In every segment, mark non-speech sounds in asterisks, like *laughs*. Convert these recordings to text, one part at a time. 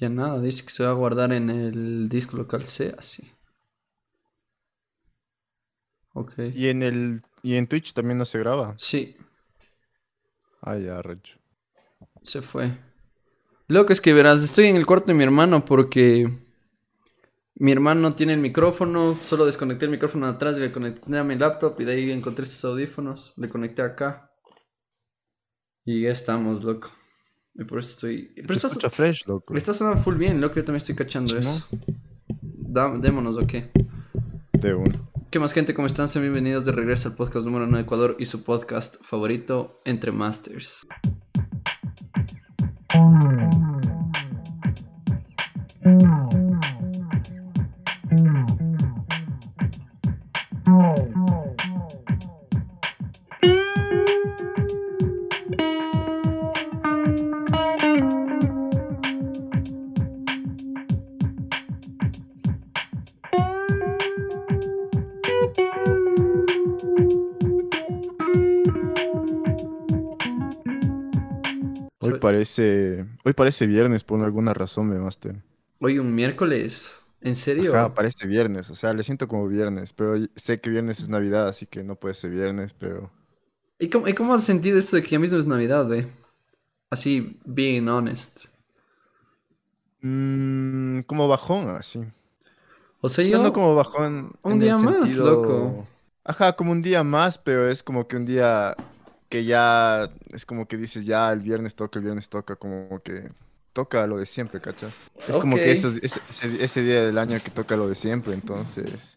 Ya nada, dice que se va a guardar en el disco local C, así. Ok. Y en el y en Twitch también no se graba. Sí, Ah, ya, recho. se fue. Lo que es que verás, estoy en el cuarto de mi hermano porque mi hermano tiene el micrófono, solo desconecté el micrófono de atrás y le conecté a mi laptop y de ahí encontré estos audífonos, le conecté acá. Y ya estamos, loco. Y por eso estoy... Pero Se está, escucha fresh, loco. está sonando full bien, loco, yo también estoy cachando eso. Da- démonos, ¿o qué? De uno. ¿Qué más gente? ¿Cómo están? Sean bienvenidos de regreso al podcast número 1 de Ecuador y su podcast favorito, Entre Masters. Parece, hoy parece viernes por alguna razón, me master. Hoy un miércoles. ¿En serio? Ajá, parece viernes, o sea, le siento como viernes, pero sé que viernes es Navidad, así que no puede ser viernes, pero ¿Y cómo, y cómo has sentido esto de que ya mismo es Navidad, ve? Así, being honest. mm, como bajón, así. O sea, yo... no como bajón un en el día más, sentido- loco. Ajá, como un día más, pero es como que un día que ya es como que dices, ya el viernes toca, el viernes toca, como que toca lo de siempre, ¿cachas? Es como que esos- ese, ese- ese día del año que toca lo de siempre, entonces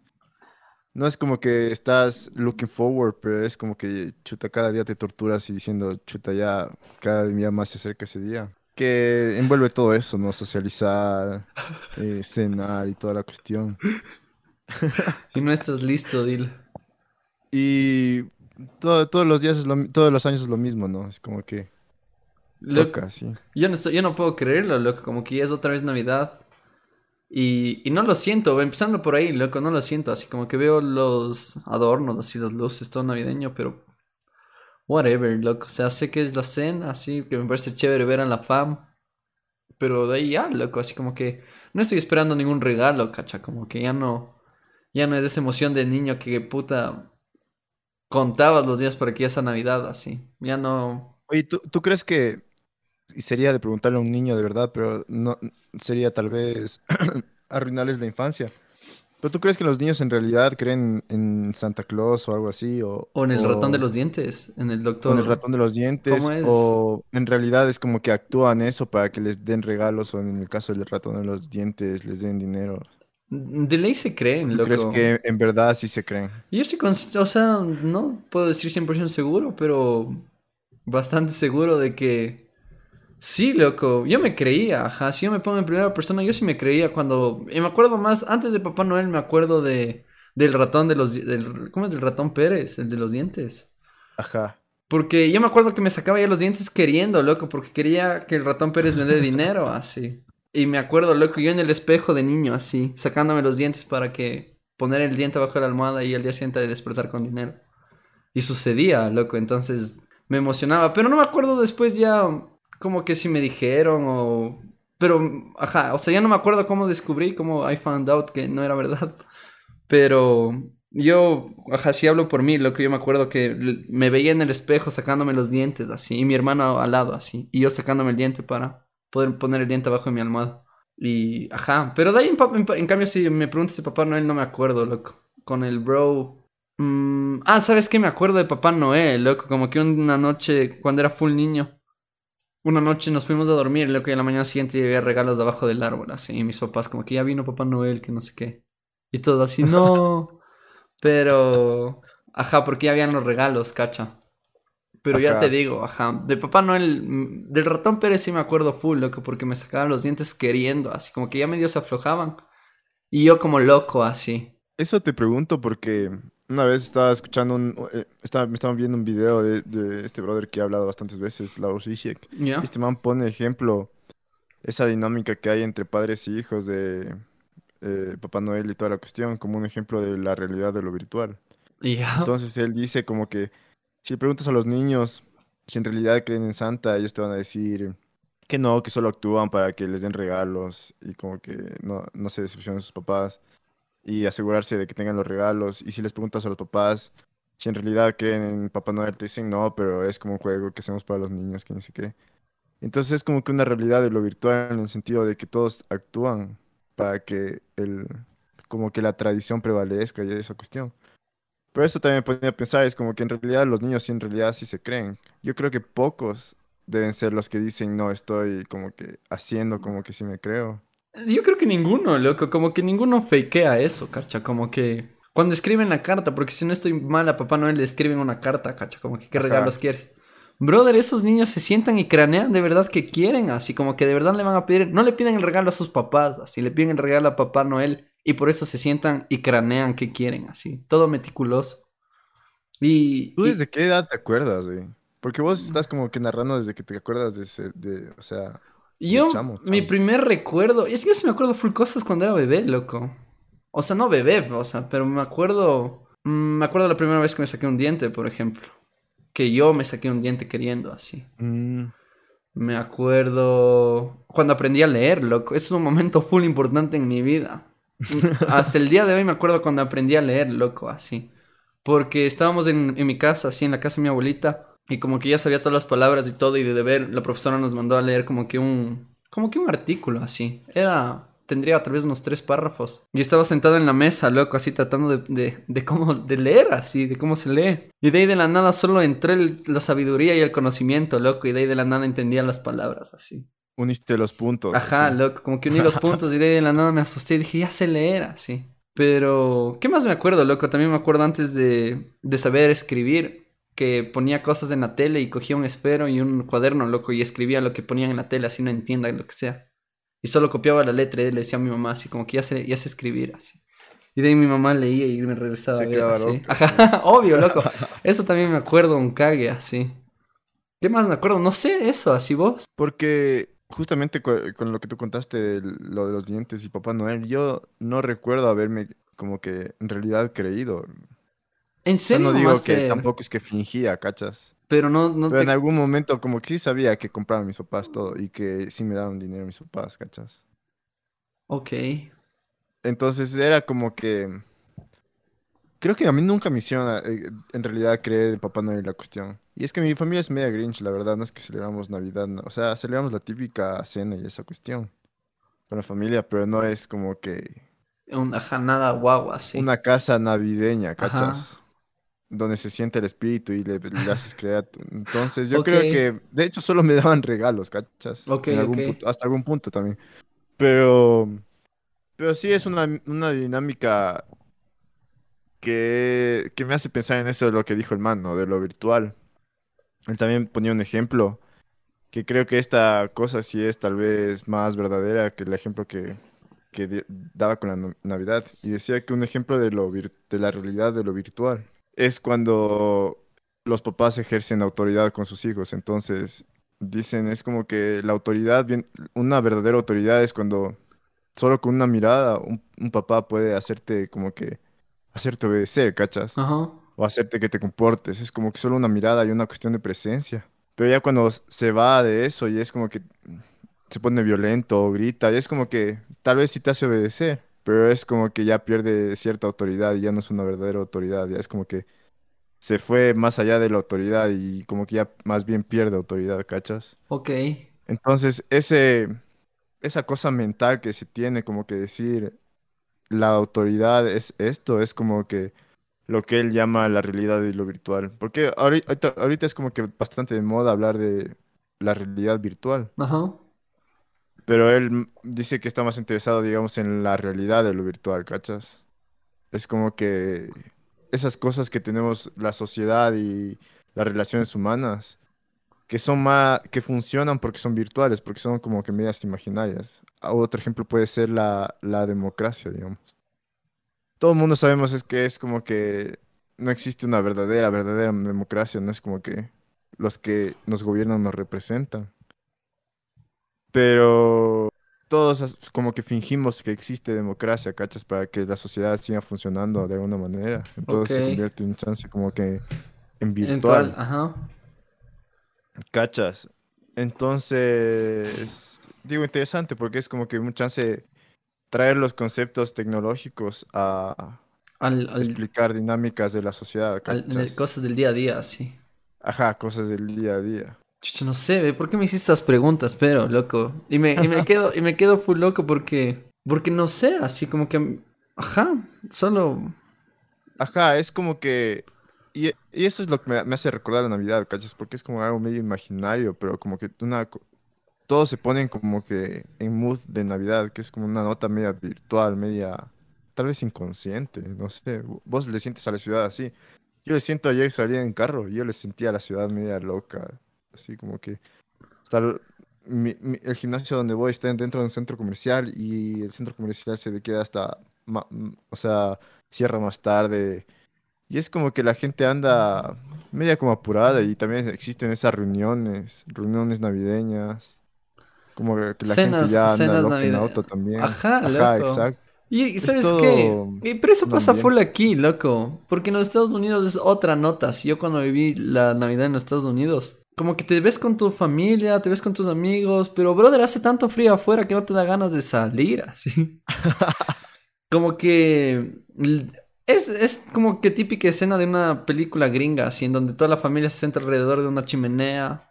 no es como que estás looking forward, pero es como que chuta, cada día te torturas y diciendo, chuta, ya cada día más se acerca ese día. Que envuelve todo eso, ¿no? Socializar, *laughs* eh, cenar y toda la cuestión. Y no estás listo, Dil. Y todo- todos los días es lo todos los años es lo mismo, ¿no? Es como que toca, sí. yo, no estoy, yo no puedo creerlo, loco. Como que ya es otra vez Navidad. Y, y no lo siento, empezando por ahí, loco, no lo siento. Así como que veo los adornos, así las luces, todo navideño, pero... Whatever, loco. O sea, sé que es la cena, así que me parece chévere ver a la fam. Pero de ahí ya, loco, así como que... No estoy esperando ningún regalo, cacha. Como que ya no... Ya no es esa emoción de niño que puta... Contabas los días para que sea Navidad, así. Ya no... Oye, ¿tú, tú crees que y sería de preguntarle a un niño de verdad, pero no sería tal vez *clears throat* arruinarles la infancia? ¿Pero tú crees que los niños en realidad creen en Santa Claus o algo así? O, O en el ratón de o- los dientes, en el o doctor. en el ratón de los dientes, ¿Cómo es? o en realidad es como que actúan eso para que les den regalos, o en el caso del ratón de los dientes les den dinero. De ley se creen, ¿Tú loco. crees que en verdad sí se creen? Yo estoy con... O sea, no puedo decir 100% seguro, pero bastante seguro de que... Sí, loco. Yo me creía, ajá. Si yo me pongo en primera persona, yo sí me creía cuando... Y me acuerdo más, antes de Papá Noel me acuerdo de... Del ratón de los... Del, ¿Cómo es? Del ratón Pérez, el de los dientes. Ajá. Porque yo me acuerdo que me sacaba ya los dientes queriendo, loco, porque quería que el ratón Pérez me dé *laughs* dinero, así. Y me acuerdo, loco, yo en el espejo de niño, así, sacándome los dientes para que poner el diente abajo de la almohada y al día siguiente despertar con dinero. Y sucedía, loco, entonces me emocionaba. Pero no me acuerdo después ya como que si me dijeron o... Pero, ajá, o sea, ya no me acuerdo cómo descubrí, cómo I found out que no era verdad. Pero yo, ajá, si hablo por mí, lo que yo me acuerdo que me veía en el espejo sacándome los dientes así, y mi hermano al lado así, y yo sacándome el diente para poder poner el diente abajo de mi almohada. Y, ajá, pero de ahí en, en cambio si me preguntas de Papá Noel no me acuerdo, loco. Con el bro... mm, ah, ¿sabes qué? Me acuerdo de Papá Noel, loco, como que una noche cuando era full niño. Una noche nos fuimos a dormir, loco, y a la mañana siguiente había regalos debajo del árbol, así, y mis papás como que ya vino Papá Noel, que no sé qué. Y todo así, no. *laughs* Pero, ajá, porque ya habían los regalos, cacha. Pero ya te digo, ajá, de Papá Noel, mm, del ratón Pérez sí me acuerdo full, loco, porque me sacaban los dientes queriendo, así como que ya medio se aflojaban. Y yo como loco, así. Eso te pregunto porque una vez estaba escuchando un, eh, estaba, me estaba viendo un video de, de este brother que ha hablado bastantes veces, Laos Zizek. ¿Ya? Y Este man pone ejemplo esa dinámica que hay entre padres y hijos de eh, Papá Noel y toda la cuestión, como un ejemplo de la realidad de lo virtual. *laughs* Entonces él dice como que si preguntas a los niños si en realidad creen en Santa, ellos te van a decir que no, que solo actúan para que les den regalos y como que no, no se decepcionen sus papás y asegurarse de que tengan los regalos. Y si les preguntas a los papás si en realidad creen en Papá Noel, te dicen no, pero es como un juego que hacemos para los niños, que ni sé qué. Entonces es como que una realidad de lo virtual en el sentido de que todos actúan para que el, como que la tradición prevalezca y esa cuestión. Pero eso también me ponía a pensar, es como que en realidad los niños sí en realidad sí se creen. Yo creo que pocos deben ser los que dicen, no, estoy como que haciendo como que sí me creo. Yo creo que ninguno, loco, como que ninguno fakea eso, cacha, como que cuando escriben la carta, porque si no estoy mal a Papá Noel le escriben una carta, cacha, como que qué Ajá. regalos quieres. Brother, esos niños se sientan y cranean de verdad que quieren, así como que de verdad le van a pedir, no le piden el regalo a sus papás, así le piden el regalo a Papá Noel y por eso se sientan y cranean que quieren, así, todo meticuloso. Y, ¿Tú y- desde qué edad te acuerdas, güey? Porque vos estás como que narrando desde que te acuerdas de ese, de, o sea, Yo, chamo, mi primer recuerdo, es que yo sí me acuerdo full cosas cuando era bebé, loco. O sea, no bebé, o sea, pero me acuerdo, mm, me acuerdo la primera vez que me saqué un diente, por ejemplo. Que yo me saqué un diente queriendo, así. mm, Me acuerdo cuando aprendí a leer, loco. Es un momento full importante en mi vida. Hasta el día de hoy me acuerdo cuando aprendí a leer, loco, así. Porque estábamos en, en mi casa, así, en la casa de mi abuelita. Y como que ya sabía todas las palabras y todo. Y de deber, la profesora nos mandó a leer como que un... Como que un artículo, así. Era... Tendría tal vez unos tres párrafos. Y estaba sentado en la mesa, loco, así tratando de, de, de cómo... De leer, así, de cómo se lee. Y de ahí de la nada solo entré el- la sabiduría y el conocimiento, loco. Y de ahí de la nada entendía las palabras, así. Uniste los puntos. Ajá, loco, como que uní los *laughs* puntos y de ahí la nada me asusté y dije, ya sé leer, así. Pero, ¿qué más me acuerdo, loco? También me acuerdo antes de, de saber escribir, que ponía cosas en la tele y cogía un esfero y un cuaderno, loco, y escribía lo que ponían en la tele, así no entienda lo que sea. Y solo copiaba la letra y le decía a mi mamá, así como que ya sé, ya sé escribir, así. Y de ahí mi mamá leía y me regresaba Se a ver, quedaba así. loco. Ajá, *laughs* obvio, loco. Eso también me acuerdo, un cague, así. ¿Qué más me acuerdo? No sé, eso, así vos. Porque justamente con, lo que tú contaste, de lo de los dientes y Papá Noel, yo no recuerdo haberme como que en realidad creído. En O sea, serio, no digo que tampoco es que fingía, ¿cachas? Pero no, no Pero te... en algún momento como que sí sabía que compraban mis papás todo y que sí me daban dinero mis papás, ¿cachas? Ok. Entonces era como que... Creo que a mí nunca me hicieron eh, en realidad creer en Papá Noel la cuestión. Y es que mi familia es media Grinch, la verdad, no es que celebramos Navidad, no. O sea, celebramos la típica cena y esa cuestión con la familia, pero no es como que Un, ajá, nada guau, así. una casa navideña, Ajá. ¿cachas? Donde se siente el espíritu y le, le haces creer. Entonces, yo creo que, de hecho, solo me *laughs* daban regalos, ¿cachas? Ok, En algún ok. punto- hasta algún punto también. Pero, pero sí es una, una dinámica que, que me hace pensar en eso de lo que dijo el man, ¿no? De lo virtual. Él también ponía un ejemplo que creo que esta cosa sí es tal vez más verdadera que el ejemplo que, que daba con la Navidad. Y decía que un ejemplo de, lo de la realidad de lo virtual es cuando los papás ejercen autoridad con sus hijos. Entonces, dicen, es como que la autoridad, una verdadera autoridad es cuando solo con una mirada un, un papá puede hacerte como que, hacerte obedecer, ¿cachas? Ajá. O hacerte que te comportes. Es como que solo una mirada y una cuestión de presencia. Pero ya cuando se va de eso y es como que se pone violento o grita, y es como que tal vez sí te hace obedecer, pero es como que ya pierde cierta autoridad y ya no es una verdadera autoridad, ya es como que se fue más allá de la autoridad y como que ya más bien pierde autoridad, ¿cachas? Ok. Entonces, ese, esa cosa mental que se tiene, como que decir la autoridad es esto, es como que lo que él llama la realidad y lo virtual. Porque ahori- ahorita, ahorita es como que bastante de moda hablar de la realidad virtual, Ajá. pero él dice que está más interesado, digamos, en la realidad de lo virtual, ¿cachas? Es como que esas cosas que tenemos la sociedad y las relaciones humanas que son más, que funcionan porque son virtuales, porque son como que medias imaginarias. Otro ejemplo puede ser la, la democracia, digamos. Todo el mundo sabemos es que es como que no existe una verdadera, verdadera democracia, no es como que los que nos gobiernan nos representan. Pero todos como que fingimos que existe democracia, ¿cachas? Para que la sociedad siga funcionando de alguna manera. Entonces se convierte en un chance como que en virtual. Ajá. ¿Cachas? Entonces, digo interesante porque es como que un chance traer los conceptos tecnológicos a Al, al- explicar dinámicas de la sociedad, al- cosas del día a día, sí. Ajá, cosas del día a día. Chucha, no sé, ¿por qué me hiciste estas preguntas? Pero, loco. Y me, y me *laughs* quedo, y me quedo full loco porque. Porque no sé, así como que. Ajá, solo. Ajá, es como que... Y, y eso es lo que me, me hace recordar la Navidad, ¿cachas? Porque es como algo medio imaginario, pero como que una... Todos se ponen como que en mood de Navidad, que es como una nota media virtual, media... Tal vez inconsciente, no sé. Vos le sientes a la ciudad así. Yo le siento ayer salía en carro, yo le sentía a la ciudad media loca. Así como que... Mi- el gimnasio donde voy está dentro de un centro comercial y el centro comercial se queda hasta... ma- O sea, cierra más tarde. Y es como que la gente anda media como apurada y también existen esas reuniones, reuniones navideñas. Como que la Cenas- gente ya anda loca en auto también. Ajá, Ajá, loco. exacto. Y y Es ¿sabes qué? Y- Pero eso pasa full aquí, loco. Porque en los Estados Unidos es otra nota. Si yo cuando viví la Navidad en los Estados Unidos, como que te ves con tu familia, te ves con tus amigos, pero brother, hace tanto frío afuera que no te da ganas de salir, así. *laughs* como que es, es como que típica escena de una película gringa, así, en donde toda la familia se sienta alrededor de una chimenea.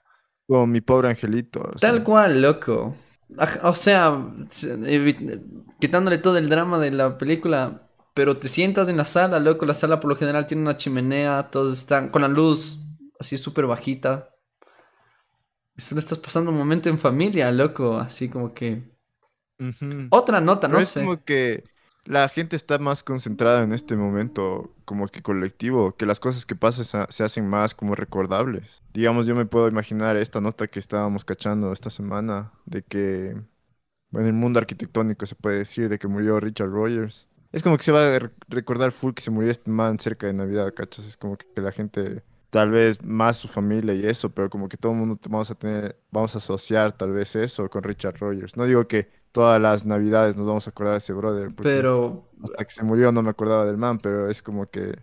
Mi pobre angelito. o Tal cual, loco. O sea, quitándole todo el drama de la película, pero te sientas en la sala, loco. La sala por lo general tiene una chimenea, todos están con la luz así súper bajita. Solo estás pasando un momento en familia, loco. Así como que. Otra nota, Pero no es sé. como que la gente está más concentrada en este momento como que colectivo, que las cosas que pasan se hacen más como recordables. Digamos, yo me puedo imaginar esta nota que estábamos cachando esta semana de que, en el mundo arquitectónico se puede decir de que murió Richard Rogers. Es como que se va a re- recordar full que se murió este man cerca de Navidad, ¿cachas? Es como que la gente, tal vez más su familia y eso, pero como que todo el mundo vamos a tener, vamos a asociar tal vez eso con Richard Rogers. No digo que todas las Navidades nos vamos a acordar de ese brother, Pero. hasta que se murió no me acordaba del man, pero es como que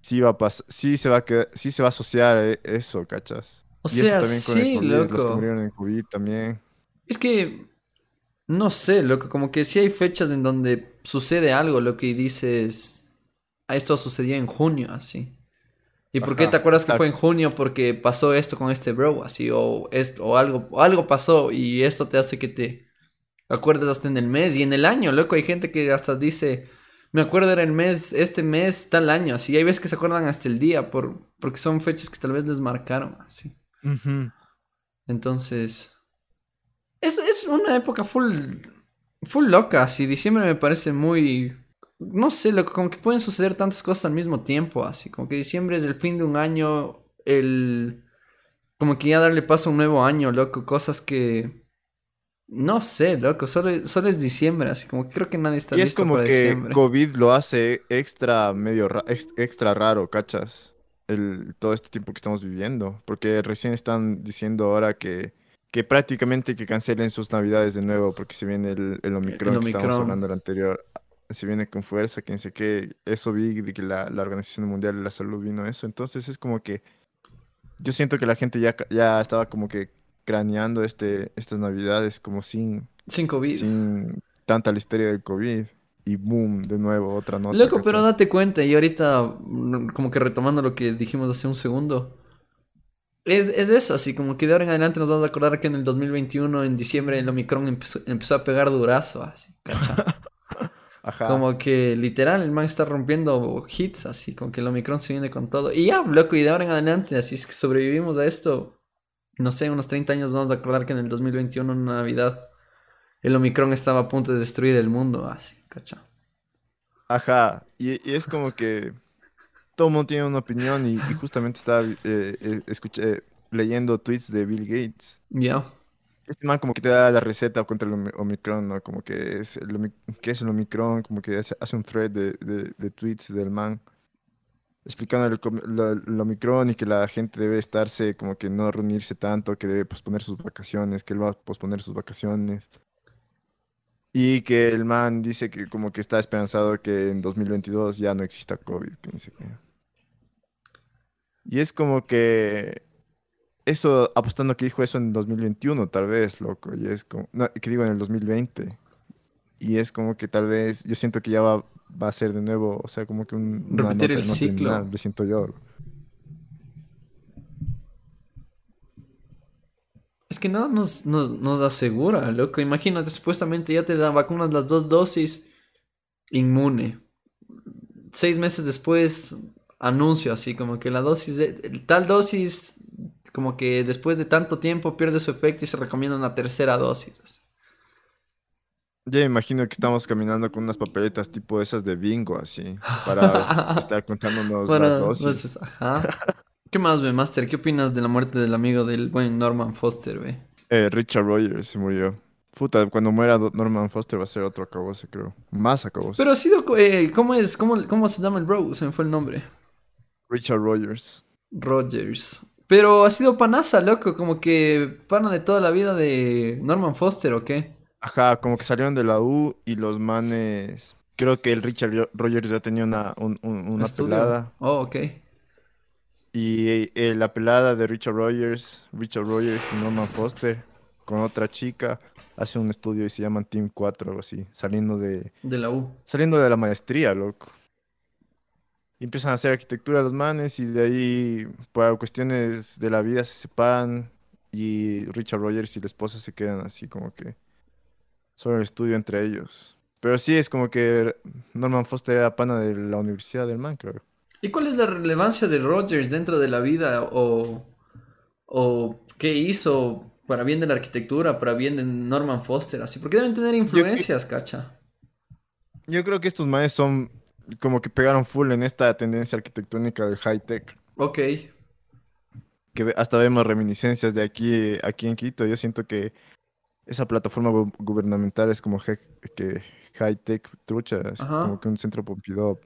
sí va a pasar, sí se va a quedar- sí se va a asociar eh, eso, ¿cachas? O Y eso sea, también con el sí, COVID, los que loco. murieron en COVID también. Es que. No sé, loco. Como que sí hay fechas en donde sucede algo, lo que dices. "Ah, Esto sucedió en junio, así. ¿Y por qué te acuerdas que fue en junio? Porque pasó esto con este bro, así, o esto, o algo, o algo pasó, y esto te hace que te acuerdes hasta en el mes y en el año, loco. Hay gente que hasta dice, me acuerdo era el mes, este mes, tal año, así. Hay veces que se acuerdan hasta el día, por, porque son fechas que tal vez les marcaron, así. Entonces, es, es una época full, full loca, así. Diciembre me parece muy, no sé, loco, como que pueden suceder tantas cosas al mismo tiempo, así. Como que diciembre es el fin de un año, el, como que ya darle paso a un nuevo año, loco, cosas que, no sé, loco, solo, solo es diciembre, así como que creo que nadie está Y es listo como para que diciembre. COVID lo hace extra medio ra- ex- extra raro, ¿cachas? El, todo este tiempo que estamos viviendo. Porque recién están diciendo ahora que, que prácticamente que cancelen sus navidades de nuevo porque se viene el, el Omicron que estábamos hablando el anterior. Se viene con fuerza, quién sé qué. Eso vi de que la, la Organización Mundial de la Salud vino eso. Entonces es como que yo siento que la gente ya, ya estaba como que craneando este, estas navidades como sin, Sin COVID. sin tanta la histeria del COVID. Y boom, de nuevo, otra nota. Loco, pero date cuenta, y ahorita, mm, como que retomando lo que dijimos hace un segundo, es, es eso, así como que de ahora en adelante nos vamos a acordar que en el 2021, en diciembre, el Omicron empezó, empezó a pegar durazo, así, ¿cacha? *laughs* Ajá. Como que literal, el man está rompiendo hits, así, como que el Omicron se viene con todo. Y ya, loco, y de ahora en adelante, así es que sobrevivimos a esto, no sé, unos 30 años vamos a acordar que en el 2021, en Navidad, el Omicron estaba a punto de destruir el mundo, así, ¿cacha? Ajá. Y, y es como que todo el mundo tiene una opinión y, y justamente estaba eh, eh, escuché- leyendo tweets de Bill Gates. Ya. Este man como que te da la receta contra el Omi- Omicron, ¿no? Como que es el, ¿qué es el Omicron? Como que hace, hace un thread de, de- de tweets del man explicando el, lo- el Omicron y que la gente debe estarse como que no reunirse tanto, que debe posponer sus vacaciones, que él va a posponer sus vacaciones. Y que el man dice que como que está esperanzado que en 2022 ya no exista COVID, que sé qué. Y es como que eso, apostando que dijo eso en 2021, tal vez, loco. Y es como, no, que digo en el 2020. Y es como que tal vez, yo siento que ya va, va a ser de nuevo, o sea, como que un, Repetir el no ciclo. lo siento yo. Es que nada nos, nos, nos asegura, loco. Imagínate, supuestamente ya te dan vacunas las dos dosis, inmune. Seis meses después, anuncio así, como que la dosis de tal dosis, como que después de tanto tiempo pierde su efecto y se recomienda una tercera dosis. así. Ya me imagino que estamos caminando con unas papeletas tipo esas de bingo, así, para *laughs* estar contándonos Para- las dosis. ajá. ¿Qué más, ve, Master? ¿Qué opinas de la muerte del amigo del buen Norman Foster, ve? Eh, Richard Rogers se murió. Puta, cuando muera Norman Foster va a ser otro acabose, creo. Más acabose. Pero ha sido, eh, ¿cómo es? ¿Cómo, ¿Cómo se llama el bro? Se me fue el nombre. Richard Rogers. Rogers. Pero ha sido panaza, loco, como que pana de toda la vida de Norman Foster, ¿o qué? Ajá, como que salieron de la U y los manes. Creo que el Richard Ro- Rogers ya tenía una, un- un- una pelada. Oh, ok. Y eh, la pelada de Richard Rogers, Richard Rogers y Norman Foster, con otra chica, hace un estudio y se llaman Team 4 o algo así, saliendo de, De la U. saliendo de la maestría, loco. Y empiezan a hacer arquitectura los manes y de ahí, por cuestiones de la vida, se separan y Richard Rogers y la esposa se quedan así como que solo el estudio entre ellos. Pero sí, es como que Norman Foster era pana de la universidad del man, creo. ¿Y cuál es la relevancia de Rogers dentro de la vida o, o qué hizo para bien de la arquitectura, para bien de Norman Foster, así? Porque deben tener influencias, cacha. Yo creo que estos manes son como que pegaron full en esta tendencia arquitectónica del high tech. Ok. Que hasta vemos reminiscencias de aquí, aquí en Quito. Yo siento que esa plataforma gu- gubernamental es como que high tech trucha, como que un centro Pompidou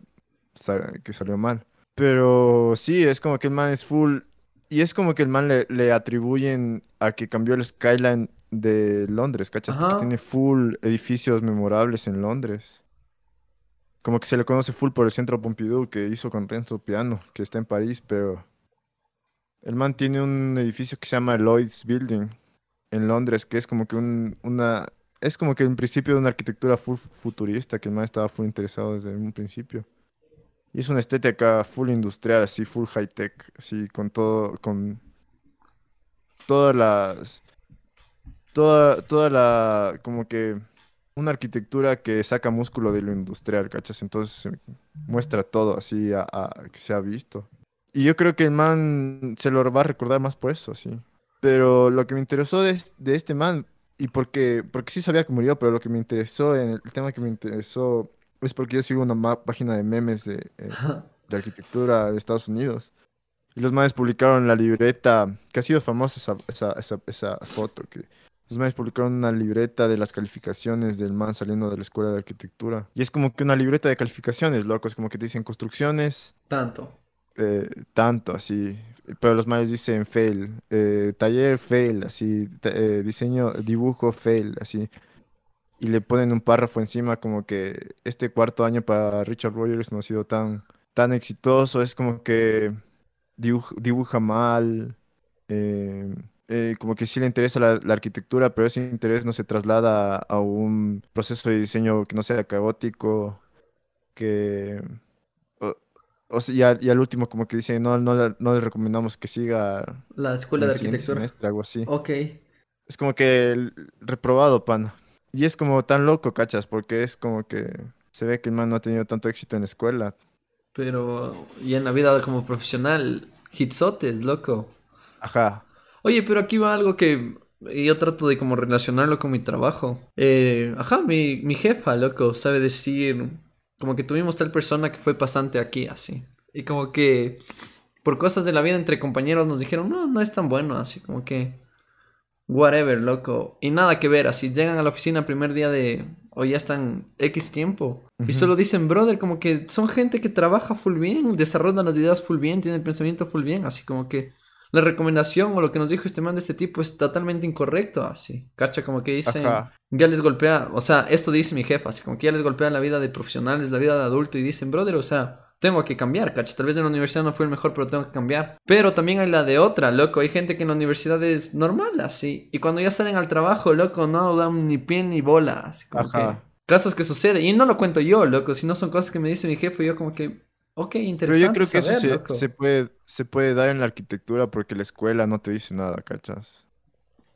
que salió mal. Pero sí, es como que el man es full. Y es como que el man le, le atribuyen a que cambió el skyline de Londres, ¿cachas? Porque tiene full edificios memorables en Londres. Como que se le conoce full por el centro Pompidou que hizo con Renzo Piano, que está en París, pero el man tiene un edificio que se llama Lloyd's Building en Londres, que es como que un, una, es como que en principio de una arquitectura full futurista, que el man estaba full interesado desde un principio. Y es una estética full industrial, así full high tech, así con todo, con todas las, toda, toda la, como que una arquitectura que saca músculo de lo industrial, ¿cachas? Entonces muestra todo así a- que se ha visto. Y yo creo que el man se lo va a recordar más por eso, sí. Pero lo que me interesó de, de este man, y porque, porque sí sabía que murió, pero lo que me interesó, en el, el tema que me interesó, es porque yo sigo una página de memes de, eh, de arquitectura de Estados Unidos. Y los manes publicaron la libreta, que ha sido famosa esa, esa, esa, esa foto, que los manes publicaron una libreta de las calificaciones del man saliendo de la escuela de arquitectura. Y es como que una libreta de calificaciones, loco, es como que te dicen construcciones, Tanto. Eh, tanto así, pero los manes dicen fail, eh, taller fail, así, eh, diseño, dibujo fail, así. Y le ponen un párrafo encima como que este cuarto año para Richard Rogers no ha sido tan, tan exitoso, es como que dibuja, mal, como que sí le interesa la, la arquitectura, pero ese interés no se traslada a un proceso de diseño que no sea caótico, que... o- sea, y, al, y al último como que dice, no, no, le- no le recomendamos que siga La escuela de arquitectura. semestre, algo así. Ok. Es como que el reprobado, pan. Y es como tan loco, cachas, porque es como que se ve que el man no ha tenido tanto éxito en la escuela. Pero y en la vida como profesional, hitsotes, loco. Ajá. Oye, pero aquí va algo que yo trato de como relacionarlo con mi trabajo. Eh, ajá, mi, mi jefa, loco, sabe decir como que tuvimos tal persona que fue pasante aquí, así. Y como que por cosas de la vida entre compañeros nos dijeron, no, no es tan bueno, así como que whatever, loco. Y nada que ver, así llegan a la oficina el primer día de, o ya están X tiempo. Y solo dicen, brother, como que son gente que trabaja full bien, desarrollan las ideas full bien, tiene el pensamiento full bien, así como que la recomendación o lo que nos dijo este man de este tipo es totalmente incorrecto, así. Cacha, como que dicen, Ajá. ya les golpea, o sea, esto dice mi jefa, así como que ya les golpea la vida de profesionales, la vida de adulto y dicen, brother, o sea, tengo que cambiar, cacha. Tal vez en la universidad no fue el mejor, pero tengo que cambiar. Pero también hay la de otra, loco. Hay gente que en la universidad es normal, así. Y cuando ya salen al trabajo, loco, no dan ni pie ni bola. Así como Ajá. que casos que suceden. Y no lo cuento yo, loco, sino son cosas que me dice mi jefe. Y yo como que, ok, Pero interesante yo creo que eso se, se puede, se puede dar en la arquitectura porque la escuela no te dice nada, ¿cachas?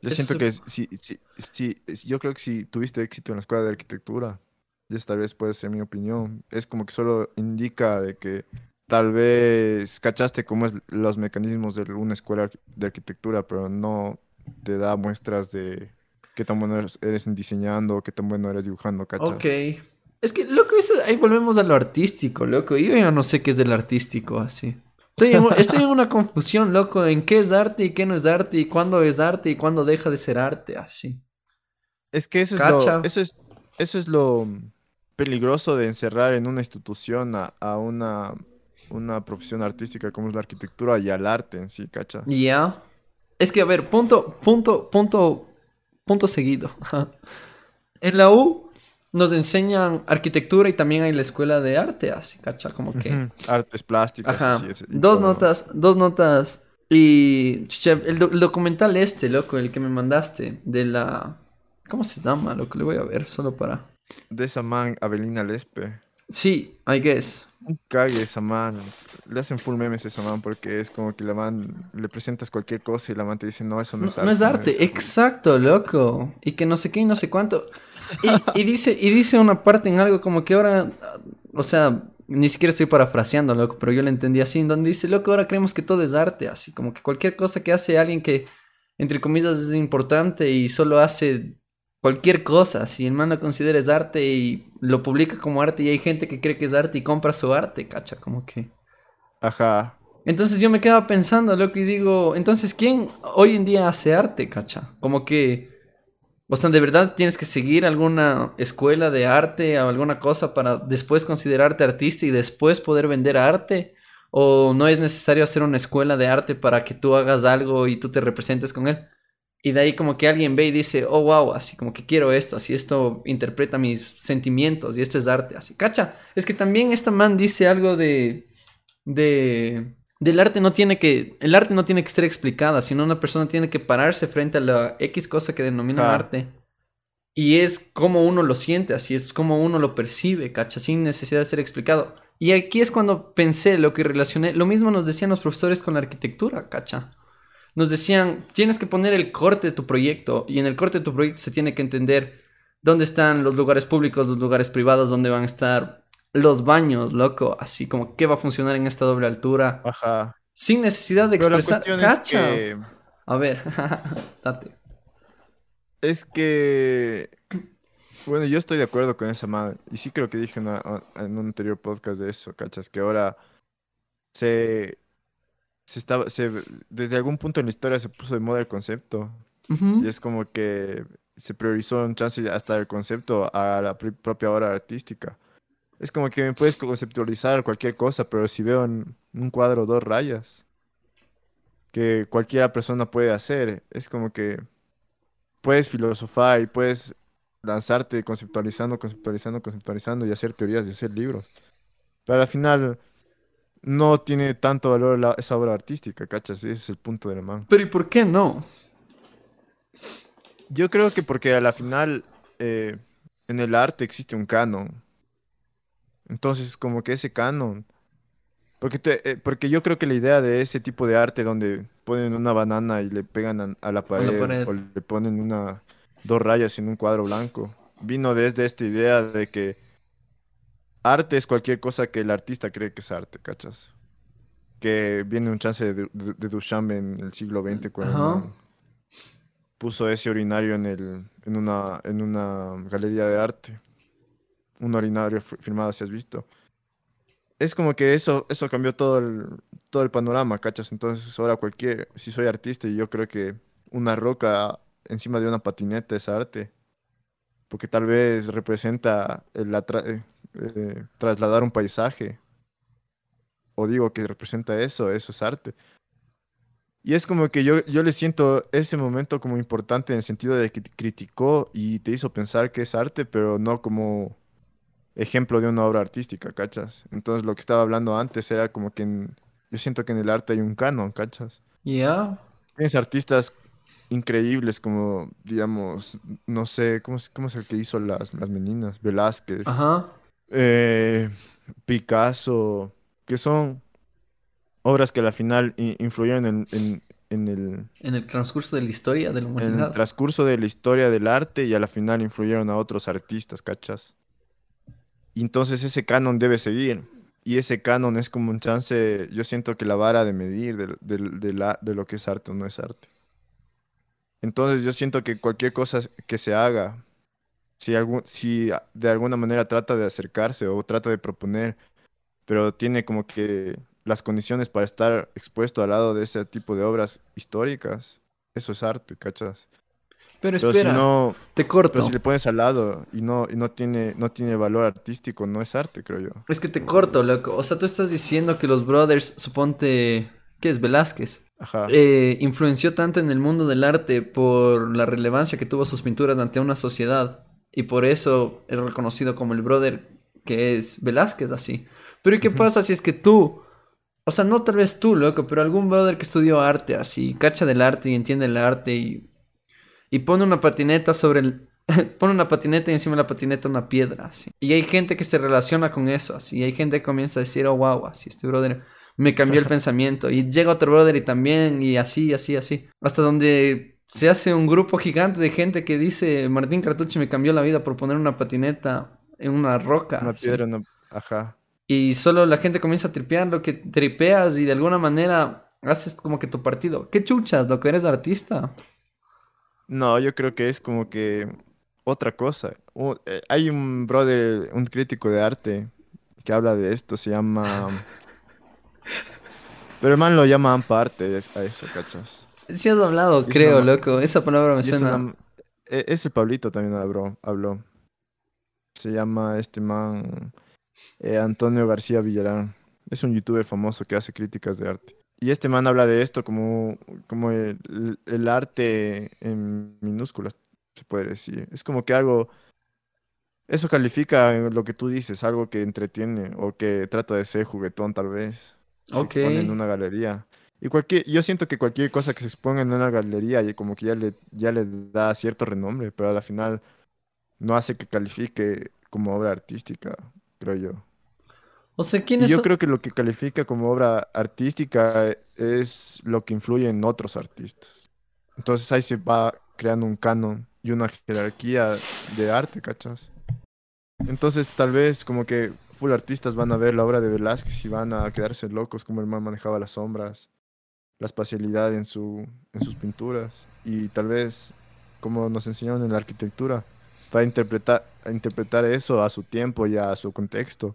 Yo Eso siento se- que si, si, si, si- yo creo que si tuviste éxito en la escuela de arquitectura, tal vez puede ser mi opinión, es como que solo indica de que tal vez cachaste cómo es los mecanismos de una escuela de arquitectura, pero no te da muestras de qué tan bueno eres, eres en diseñando, qué tan bueno eres dibujando, ¿cachas? Ok. Es que, loco, eso, ahí volvemos a lo artístico, loco. Yo ya no sé qué es del artístico, así. Estoy en, *laughs* estoy en una confusión, loco, en qué es arte y qué no es arte, y cuándo es arte y cuándo deja de ser arte, así. Es que eso es lo, eso es, eso es lo peligroso de encerrar en una institución a, a una, una profesión artística como es la arquitectura y al arte en sí, ¿cacha? Ya. Es que, a ver, punto, punto, punto, punto seguido. *laughs* en la U nos enseñan arquitectura y también hay la escuela de arte, así, cacha, como que. Artes plásticas. Ajá. así es, y dos notas, dos notas. Y chucha, el, do- el documental este, loco, el que me mandaste, de la... ¿Cómo se llama, loco? Le voy a ver, solo para... De esa man, Avelina Lespe. Sí, I guess. Cague esa man. Le hacen full memes a esa man porque es como que la man le presentas cualquier cosa y la man te dice, no, eso no No, es arte. no es arte, eso". exacto, loco. Y que no sé qué y no sé cuánto. Y, y dice, y dice una parte en algo como que ahora, o sea, ni siquiera estoy parafraseando, loco, pero yo lo entendí así, en donde dice, loco, ahora creemos que todo es arte, así como que cualquier cosa que hace alguien que, entre comillas, es importante y solo hace cualquier cosa, si el man lo considera es arte y lo publica como arte y hay gente que cree que es arte y compra su arte, cacha, como que... Ajá. Entonces yo me quedaba pensando, loco, y digo, entonces, ¿quién hoy en día hace arte, cacha? Como que, o sea, ¿de verdad tienes que seguir alguna escuela de arte o alguna cosa para después considerarte artista y después poder vender arte? ¿O no es necesario hacer una escuela de arte para que tú hagas algo y tú te representes con él? Y de ahí como que alguien ve y dice, oh, wow, así como que quiero esto, así esto interpreta mis sentimientos y esto es arte, así. Cacha, es que también esta man dice algo de de del arte no tiene que el arte no tiene que ser explicada, sino una persona tiene que pararse frente a la X cosa que denominan Ah. arte. Y es como uno lo siente, así es como uno lo percibe, cacha, sin necesidad de ser explicado. Y aquí es cuando pensé lo que relacioné, lo mismo nos decían los profesores con la arquitectura, cacha. Nos decían, tienes que poner el corte de tu proyecto y en el corte de tu proyecto se tiene que entender dónde están los lugares públicos, los lugares privados, dónde van a estar los baños, loco, así como qué va a funcionar en esta doble altura, Ajá. sin necesidad de Pero la expresar. cuestión Cacha. es que... A ver, *laughs* date. Es que, bueno, yo estoy de acuerdo con esa man. Y sí creo que dije en, una- en un anterior podcast de eso, ¿cachas? Que ahora se, se estaba, se, desde algún punto en la historia se puso de moda el concepto. Ujú. Y es como que se priorizó un chance hasta el concepto a la propia obra artística. Es como que me puedes conceptualizar cualquier cosa, pero si veo en un cuadro dos rayas que cualquiera persona puede hacer, es como que puedes filosofar y puedes lanzarte conceptualizando, conceptualizando, conceptualizando y hacer teorías y hacer libros. Pero al final no tiene tanto valor la- esa obra artística, ¿cachas? Ese es el punto de la man. Pero ¿y por qué no? Yo creo que porque a la final eh, en el arte existe un canon. Entonces, como que ese canon. Porque, te- eh, porque yo creo que la idea de ese tipo de arte donde ponen una banana y le pegan a, a la pared, pared. o le ponen una, dos rayas en un cuadro blanco, vino desde esta idea de que arte es cualquier cosa que el artista cree que es arte, ¿cachas? Que viene un chance de, de, de Duchamp en el siglo XX cuando Ajá. puso ese urinario en, el, en, una, en una galería de arte. Un urinario fi- firmado, si has visto. Es como que eso, eso cambió todo el, todo el panorama, ¿cachas? Entonces ahora cualquier, si soy artista y yo creo que una roca encima de una patineta es arte. Porque tal vez representa el atra- eh, trasladar un paisaje. O digo que representa eso, eso es arte. Y es como que yo, yo le siento ese momento como importante en el sentido de que te criticó y te hizo pensar que es arte, pero no como ejemplo de una obra artística, ¿cachas? Entonces lo que estaba hablando antes era como que en- yo siento que en el arte hay un canon, ¿cachas? Ya. Tienes artistas increíbles como, digamos, no sé, ¿cómo, es- cómo es el que hizo las, las meninas? Velázquez, Ajá. Eh, Picasso, que son obras que a la final influyeron en, en- en el, En el transcurso de la historia de la en el humanidad. transcurso de la historia del arte y a la final influyeron a otros artistas, ¿cachas? Y entonces ese canon debe seguir. Y ese canon es como un chance, yo siento que la vara de medir del- del- de, la- de lo que es arte o no es arte. Entonces yo siento que cualquier cosa que se haga, si, algún, si de alguna manera trata de acercarse o trata de proponer, pero tiene como que las condiciones para estar expuesto al lado de ese tipo de obras históricas, eso es arte, ¿cachas? Pero Pero si espera, no, te corto. pero si le pones al lado y no, y no tiene, no tiene valor artístico, no es arte, creo yo. Es que te corto, loco. O sea, tú estás diciendo que los brothers, suponte, ¿qué es? Velázquez. Ajá. eh, influenció tanto en el mundo del arte por la relevancia que tuvo sus pinturas ante una sociedad. Y por eso es reconocido como el brother que es Velázquez, así. Pero ¿y qué pasa si es que tú, o sea, no tal vez tú, loco, pero algún brother que estudió arte, así, cacha del arte y entiende el arte y, y pone una patineta sobre el... *laughs* pone una patineta y encima de la patineta una piedra, así. Y hay gente que se relaciona con eso, así. Y hay gente que comienza a decir, oh, wow, así, este brother me cambió el *laughs* pensamiento. Y llega otro brother y también, y así, así, así. Hasta donde se hace un grupo gigante de gente que dice, Martín Cartucci me cambió la vida por poner una patineta en una roca. Una así". piedra, una... Ajá. Y solo la gente comienza a tripear lo que tripeas y de alguna manera haces como que tu partido. ¿Qué chuchas, lo que eres artista? No, yo creo que es como que otra cosa. Eh, hay un brother, un crítico de arte que habla de esto, se llama... *laughs* Pero el man lo llama amparte a eso, ¿cachas? Si has hablado, es creo, una loco. Esa palabra me es suena. una- e- ese Pablito también habló, habló. Se llama este man eh, Antonio García Villarán. Es un youtuber famoso que hace críticas de arte. Y este man habla de esto como, como el, el arte en minúsculas, se puede decir. Es como que algo... Eso califica lo que tú dices, algo que entretiene o que trata de ser juguetón tal vez. Se Ok. expone en una galería. Y cualquier, yo siento que cualquier cosa que se exponga en una galería y como que ya le, ya le da cierto renombre, pero a la final no hace que califique como obra artística, creo yo. O sea, Y ¿quiénes yo creo que lo que califica como obra artística es lo que influye en otros artistas. Entonces ahí se va creando un canon y una jerarquía de arte, ¿cachas? Entonces tal vez como que full artistas van a ver la obra de Velázquez y van a quedarse locos como el man manejaba las sombras, la espacialidad en, su, en sus pinturas y tal vez como nos enseñaron en la arquitectura, va a interpretar, interpretar eso a su tiempo y a su contexto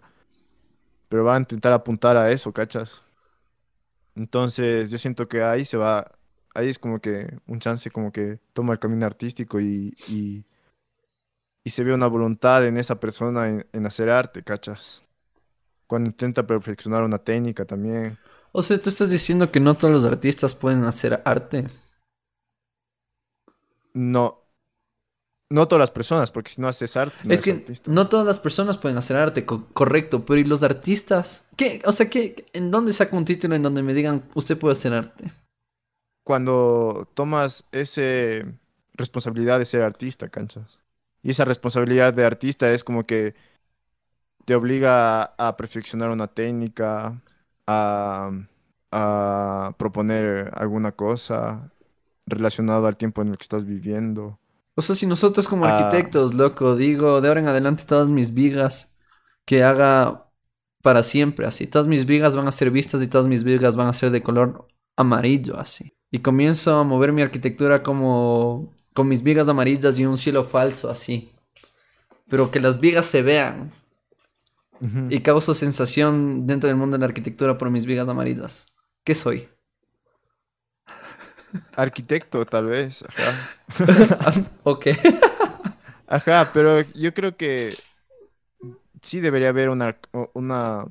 pero va a intentar apuntar a eso, ¿cachas? Entonces, yo siento que ahí se va, ahí es como que un chance como que toma el camino artístico y, y, se ve una voluntad en esa persona en hacer arte, ¿cachas? Cuando intenta perfeccionar una técnica también. O sea, tú estás diciendo que no todos los artistas pueden hacer arte. No, no todas las personas, porque si no haces arte, no es que artista. no todas las personas pueden hacer arte, co- correcto, pero ¿y los artistas? ¿Qué? O sea, ¿qué? ¿en dónde saco un título en donde me digan, usted puede hacer arte? Cuando tomas esa responsabilidad de ser artista, ¿cachas? Y esa responsabilidad de artista es como que te obliga a perfeccionar una técnica, a, a proponer alguna cosa relacionado al tiempo en el que estás viviendo. O sea, si nosotros como Ah. arquitectos, loco, digo, de ahora en adelante todas mis vigas que haga para siempre, así. Todas mis vigas van a ser vistas y todas mis vigas van a ser de color amarillo, así. Y comienzo a mover mi arquitectura como con mis vigas amarillas y un cielo falso, así. Pero que las vigas se vean Y causo sensación dentro del mundo de la arquitectura por mis vigas amarillas. ¿Qué soy? Arquitecto, tal vez. Ajá. *laughs* ok. Ajá, pero yo creo que sí debería haber una, una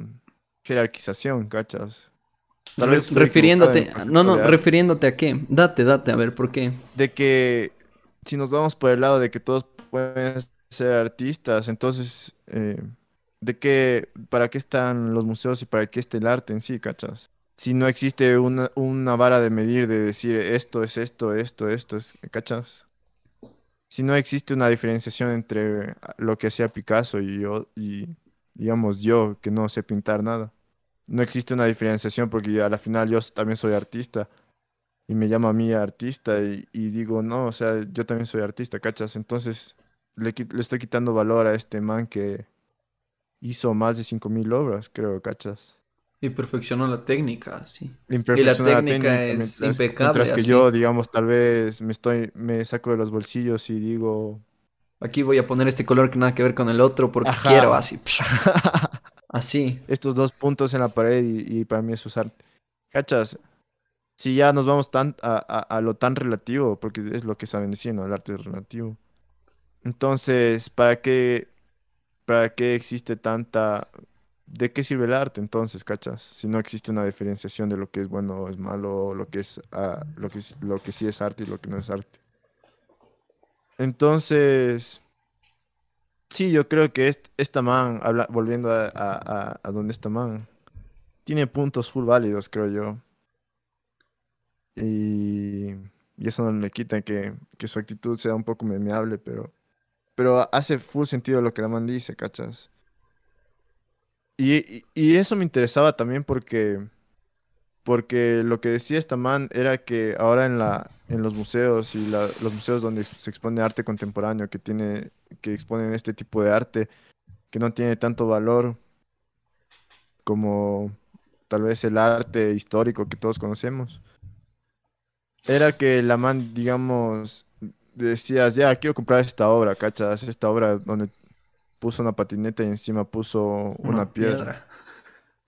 jerarquización, ¿cachas? Tal vez refiriéndote, no, no, refiriéndote a qué. Date, date, a ver, ¿por qué? de que si nos vamos por el lado de que todos pueden ser artistas, entonces, eh, de qué, para qué están los museos y para qué está el arte en sí, ¿cachas? Si no existe una, una vara de medir, de decir esto es esto, esto, esto es, ¿cachas? Si no existe una diferenciación entre lo que hacía Picasso y yo, y digamos yo, que no sé pintar nada. No existe una diferenciación porque a la final yo también soy artista y me llamo a mí artista y, digo, no, o sea, yo también soy artista, ¿cachas? Entonces le, le estoy quitando valor a este man que hizo más de 5.000 obras, creo, ¿cachas? Y perfeccionó la técnica, sí. Imperfecciona la técnica técnica, es mientras, impecable, mientras que así. yo, digamos, tal vez me estoy, me saco de los bolsillos y digo, Aquí voy a poner este color que nada que ver con el otro porque Ajá. quiero, así. *laughs* Así. estos dos puntos en la pared y, y para mí es arte. ¿Cachas? Si ya nos vamos tan a, a- a lo tan relativo, porque es lo que saben decir, ¿no? El arte es relativo. Entonces, ¿para qué, para qué existe tanta... ¿De qué sirve el arte entonces, cachas? Si no existe una diferenciación de lo que es bueno o es malo, lo que es, ah, lo que lo que sí es arte y lo que no es arte. Entonces, sí, yo creo que est- esta man, habla- volviendo a, a, a, a donde esta man, tiene puntos full válidos, creo yo. Y, y eso no le quita que, que su actitud sea un poco memeable, pero, pero hace full sentido lo que la man dice, ¿cachas? Y, y, eso me interesaba también porque, porque lo que decía esta man era que ahora en la, en los museos y los museos donde se expone arte contemporáneo, que tiene, que exponen este tipo de arte, que no tiene tanto valor como tal vez el arte histórico que todos conocemos. Era que la man, digamos, decías, ya, quiero comprar esta obra, ¿cachas? Esta obra donde puso una patineta y encima puso una, piedra.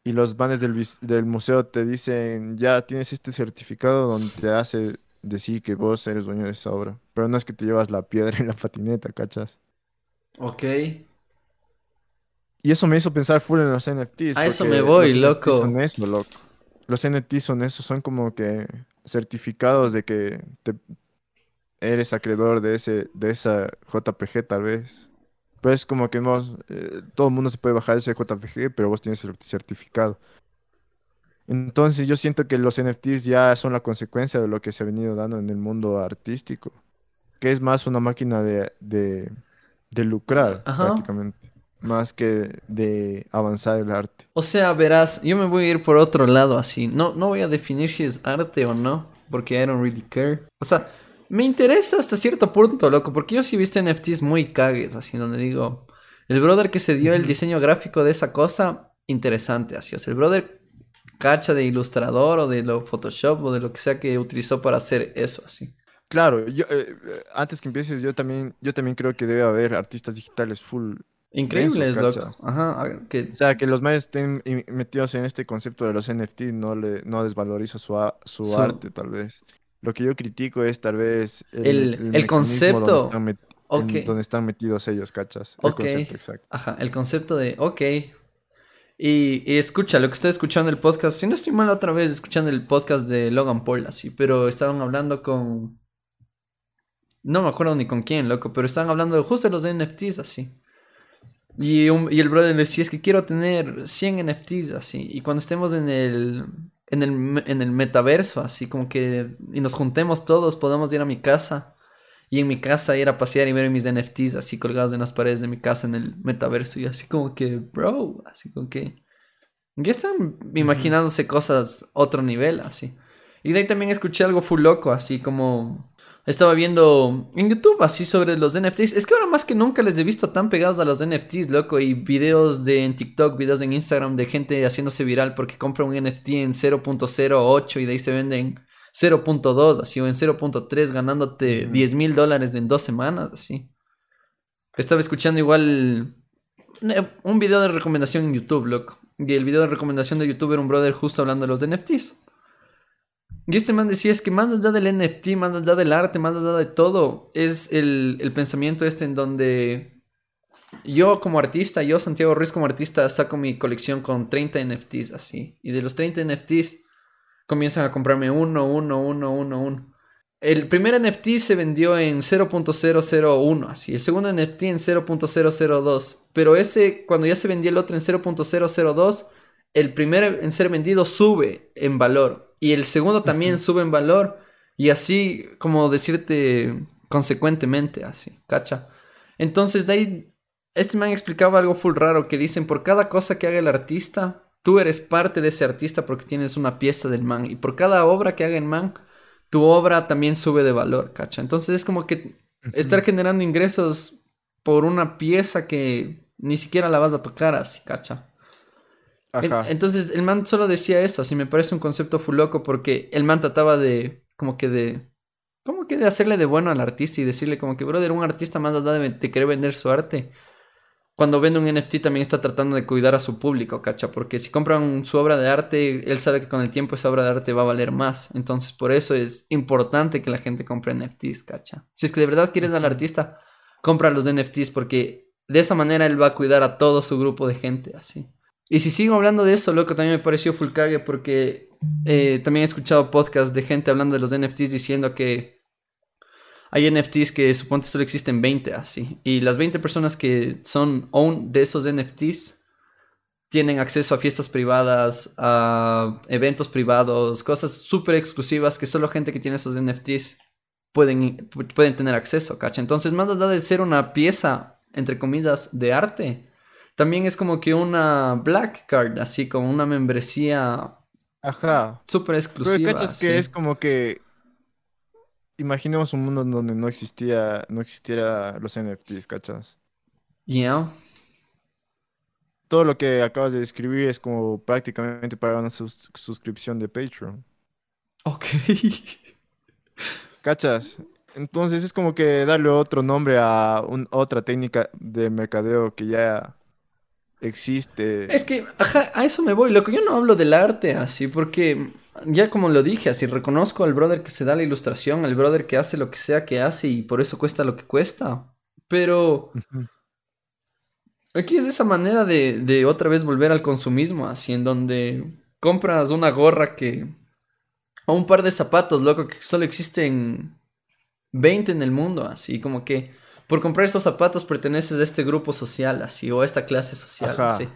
Y los manes del, del museo te dicen, ya tienes este certificado donde te hace decir que vos eres dueño de esa obra. Pero no es que te llevas la piedra en la patineta, ¿cachas? Ok. Y eso me hizo pensar full en los NFTs. A eso me voy, los NFTs loco. Son eso, loco. Los NFTs son eso, son como que certificados de que te eres acreedor de ese, de esa JPG tal vez. Pero es como que vos, eh, todo el mundo se puede bajar ese JPG, pero vos tienes el certificado. Entonces yo siento que los NFTs ya son la consecuencia de lo que se ha venido dando en el mundo artístico, que es más una máquina de, de, de lucrar Ajá. prácticamente, más que de avanzar el arte. O sea, verás, yo me voy a ir por otro lado así. No, no voy a definir si es arte o no, porque I don't really care. O sea, me interesa hasta cierto punto, loco, porque yo sí he visto NFTs muy cagues, así, donde digo, el brother que se dio el diseño gráfico de esa cosa, interesante, así. O sea, el brother cacha de ilustrador o de lo Photoshop o de lo que sea que utilizó para hacer eso, así. Claro, yo, eh, eh, antes que empieces, yo también, yo también creo que debe haber artistas digitales full. Increíbles, loco. Ajá, que O sea, que los mayas estén metidos en este concepto de los NFT no le no desvaloriza su, a- su Su- arte, tal vez. Lo que yo critico es tal vez El- el, concepto. donde están, donde metidos ellos, ¿cachas? El concepto, exacto. Ajá, el concepto de, ok. Y, y escucha, lo que estoy escuchando el podcast, si no estoy mal otra vez escuchando el podcast de Logan Paul, así, pero estaban hablando con... No me acuerdo ni con quién, loco, pero estaban hablando de justo de los NFTs, así. Y, un- y el brother le decía, es que quiero tener 100 NFTs, así. Y cuando estemos en el, en el, en el metaverso, así como que... Y nos juntemos todos, podamos ir a mi casa. Y en mi casa ir a pasear y ver mis NFTs así colgados en las paredes de mi casa en el metaverso. Y así como que, bro, así como que... Ya están imaginándose cosas otro nivel, así. Y de ahí también escuché algo full loco, así como... Estaba viendo en YouTube así sobre los NFTs. Es que ahora más que nunca les he visto tan pegados a los NFTs, loco. Y videos de en TikTok, videos en Instagram de gente haciéndose viral porque compra un NFT en 0.08 y de ahí se venden 0.2, así, o en 0.3, ganándote Ujú. 10 mil dólares en dos semanas, así. Estaba escuchando igual eh, un video de recomendación en YouTube, loco. Y el video de recomendación de YouTube era un brother justo hablando de los NFTs. Y este man decía es que más allá del NFT, más allá del arte, más allá de todo, es el, pensamiento este en donde yo como artista, yo Santiago Ruiz como artista, saco mi colección con 30 NFTs así. Y de los 30 NFTs comienzan a comprarme uno, uno, uno, uno, uno. el primer NFT se vendió en 0.001, así. El segundo NFT en 0.002. Pero ese, cuando ya se vendía el otro en 0.002, el primero en ser vendido sube en valor. Y el segundo también sube en valor. Y así, como decirte consecuentemente, así, ¿cacha? Entonces, de ahí, este man explicaba algo full raro que dicen, por cada cosa que haga el artista, tú eres parte de ese artista porque tienes una pieza del man. Y por cada obra que haga el man, tu obra también sube de valor, ¿cacha? Entonces es como que estar generando ingresos por una pieza que ni siquiera la vas a tocar así, ¿cacha? Ajá. entonces el man solo decía eso, así me parece un concepto full loco porque el man trataba de, como que de, como que de hacerle de bueno al artista y decirle como que, brother, un artista más allá de, de querer vender su arte, cuando vende un NFT también está tratando de cuidar a su público, ¿cacha? Porque si compran su obra de arte, él sabe que con el tiempo esa obra de arte va a valer más. Entonces, por eso es importante que la gente compre NFTs, ¿cacha? Si es que de verdad quieres al artista, compra los NFTs porque de esa manera él va a cuidar a todo su grupo de gente, así. Y si sigo hablando de eso, loco, también me pareció full cague porque eh, también he escuchado podcasts de gente hablando de los NFTs diciendo que hay NFTs que suponte solo existen 20 así. Y las 20 personas que son own de esos NFTs tienen acceso a fiestas privadas, a eventos privados, cosas súper exclusivas que solo gente que tiene esos NFTs pueden, pueden tener acceso, ¿cacha? Entonces, más allá de ser una pieza, entre comillas, de arte, también es como que una black card, así como una membresía. Ajá. Súper exclusiva. Pero cachas que es como que imaginemos un mundo donde no existía, no existiera los NFTs, ¿cachas? Yeah. Todo lo que acabas de describir es como prácticamente para una suscripción de Patreon. Ok. ¿Cachas? Entonces es como que darle otro nombre a otra técnica de mercadeo que ya existe. Es que, ajá, a eso me voy. Lo que yo no hablo del arte así, porque ya como lo dije, así reconozco al brother que se da la ilustración, al brother que hace lo que sea que hace y por eso cuesta lo que cuesta. Pero aquí es esa manera de, de otra vez volver al consumismo, así en donde compras una gorra que... o un par de zapatos, loco, que solo existen 20 en el mundo, así como que por comprar estos zapatos perteneces a este grupo social, así, o a esta clase social, así.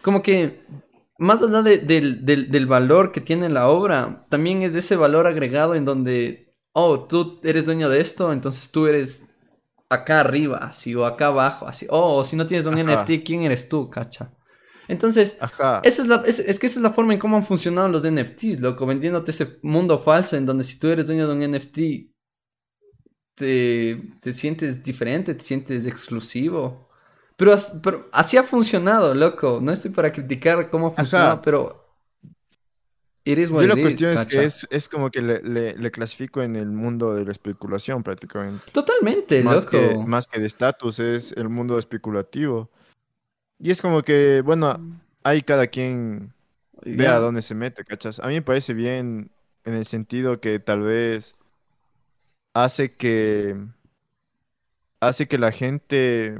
Como que más allá del, valor que tiene la obra, también es de ese valor agregado en donde, oh, tú eres dueño de esto, entonces tú eres acá arriba, así, o acá abajo, así. Oh, si no tienes un NFT, ¿quién eres tú, cacha? Entonces, Esa es, la, es, que esa es la forma en cómo han funcionado los NFTs, loco, vendiéndote ese mundo falso en donde si tú eres dueño de un NFT, te, te sientes diferente, te sientes exclusivo. Pero, así ha funcionado, loco. No estoy para criticar cómo ha funcionado, pero. Yo la cuestión es que es, como que le, clasifico en el mundo de la especulación prácticamente. Totalmente, más loco. Que, más que de estatus, es el mundo especulativo. Y es como que, bueno, ahí cada quien vea a dónde se mete, ¿cachas? A mí me parece bien en el sentido que tal vez hace que hace que la gente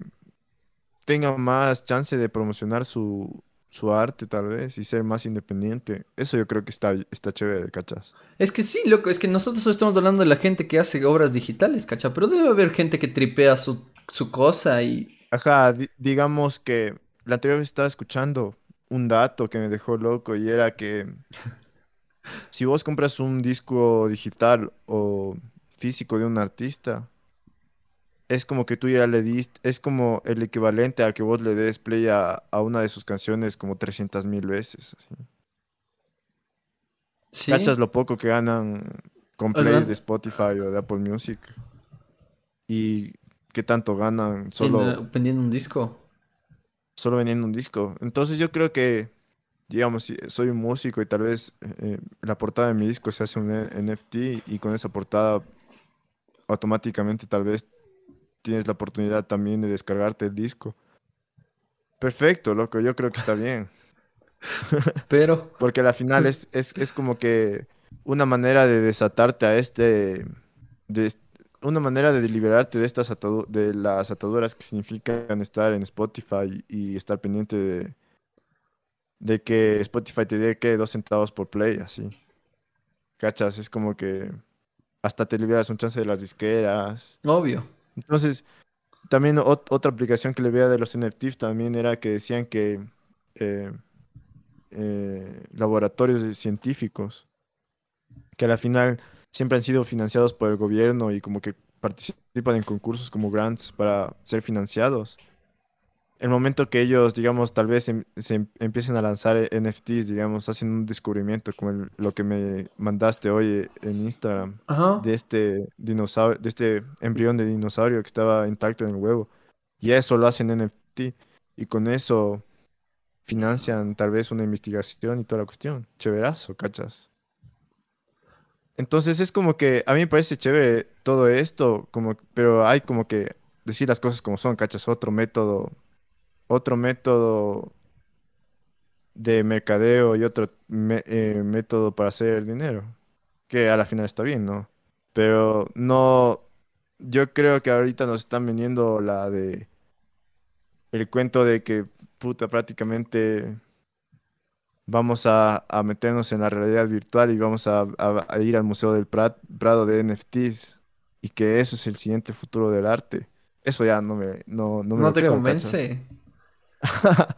tenga más chance de promocionar su, arte, tal vez, y ser más independiente. Eso yo creo que está, está chévere, ¿cachas? Es que sí, loco, es que nosotros estamos hablando de la gente que hace obras digitales, ¿cachas? Pero debe haber gente que tripea su, cosa y... Ajá, digamos que la anterior vez estaba escuchando un dato que me dejó loco y era que *laughs* si vos compras un disco digital o físico de un artista, es como que tú ya le diste, es como el equivalente a que vos le des play a, una de sus canciones como 300 mil veces. ¿Cachas lo poco que ganan con plays de Spotify o de Apple Music? ¿Y qué tanto ganan solo... vendiendo un disco. Solo vendiendo un disco. Entonces yo creo que, digamos, soy un músico y tal vez eh, la portada de mi disco se hace un NFT y con esa portada automáticamente tal vez tienes la oportunidad también de descargarte el disco. Perfecto, loco, yo creo que está bien. *laughs* Pero. Porque al final es, es, como que una manera de desatarte a este. De, una manera de liberarte de estas de las ataduras que significan estar en Spotify y estar pendiente de, de que Spotify te dé que dos centavos por play, así. ¿Cachas? Es como que hasta te liberas un chance de las disqueras. Obvio. Entonces, también ot- otra aplicación que le veía de los NFTs también era que decían que eh, eh, laboratorios científicos, que a la final siempre han sido financiados por el gobierno y como que participan en concursos como grants para ser financiados. El momento que ellos, digamos, tal vez em- se em- empiecen a lanzar eh, NFTs, digamos, hacen un descubrimiento como el- lo que me mandaste hoy eh, en Instagram Ajá. de este dinosaurio, de este embrión de dinosaurio que estaba intacto en el huevo. Y eso lo hacen NFT. Y con eso financian tal vez una investigación y toda la cuestión. Chéverazo, ¿cachas? Entonces es como que a mí me parece chévere todo esto, como, pero hay como que decir las cosas como son, ¿cachas? Otro método, otro método de mercadeo y otro me- eh, método para hacer dinero, que a la final está bien, ¿no? Pero no, yo creo que ahorita nos están vendiendo la de el cuento de que, puta, prácticamente vamos a, a meternos en la realidad virtual y vamos a, a- a ir al Museo del Prat- Prado de NFTs y que eso es el siguiente futuro del arte. Eso ya no me, no, no me ¿No lo te creo, convence? ¿cachas? *laughs*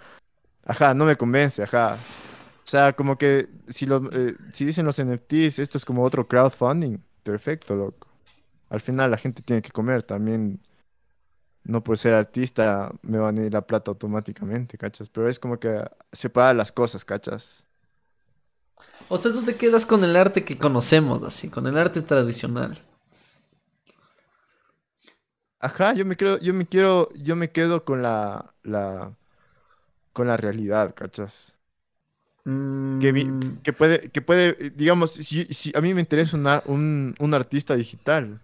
Ajá, no me convence, ajá. O sea, como que si, los, eh, si dicen los NFTs, esto es como otro crowdfunding. Perfecto, loco. Al final la gente tiene que comer también. No por ser artista me van a ir la plata automáticamente, ¿cachas? Pero es como que separar las cosas, ¿cachas? O sea, tú te quedas con el arte que conocemos, así, con el arte tradicional. Ajá, yo me quiero, yo me quiero, yo me quedo con la, la, con la realidad, ¿cachas? Que, vi- Mm, que puede, que puede, eh, digamos, si, si a mí me interesa un, ar- un, un artista digital,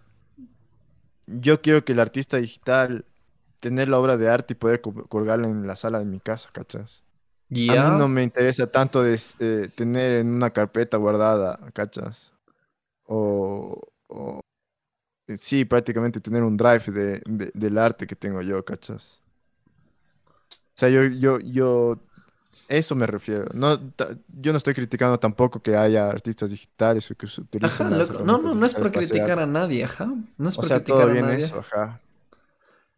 yo quiero que el artista digital tener la obra de arte y poder co- colgarla en la sala de mi casa, ¿cachas? A mí no me interesa tanto de, eh, tener en una carpeta guardada, ¿cachas? O, o, eh, sí, prácticamente tener un drive de, de- del arte que tengo yo, ¿cachas? O sea, yo, yo, yo, eso me refiero. No, yo no estoy criticando tampoco que haya artistas digitales o que se utilicen Ajá, las loco. No, no, no es por criticar a nadie, ajá. No es O por sea, criticar todo a bien nadie. eso, ajá.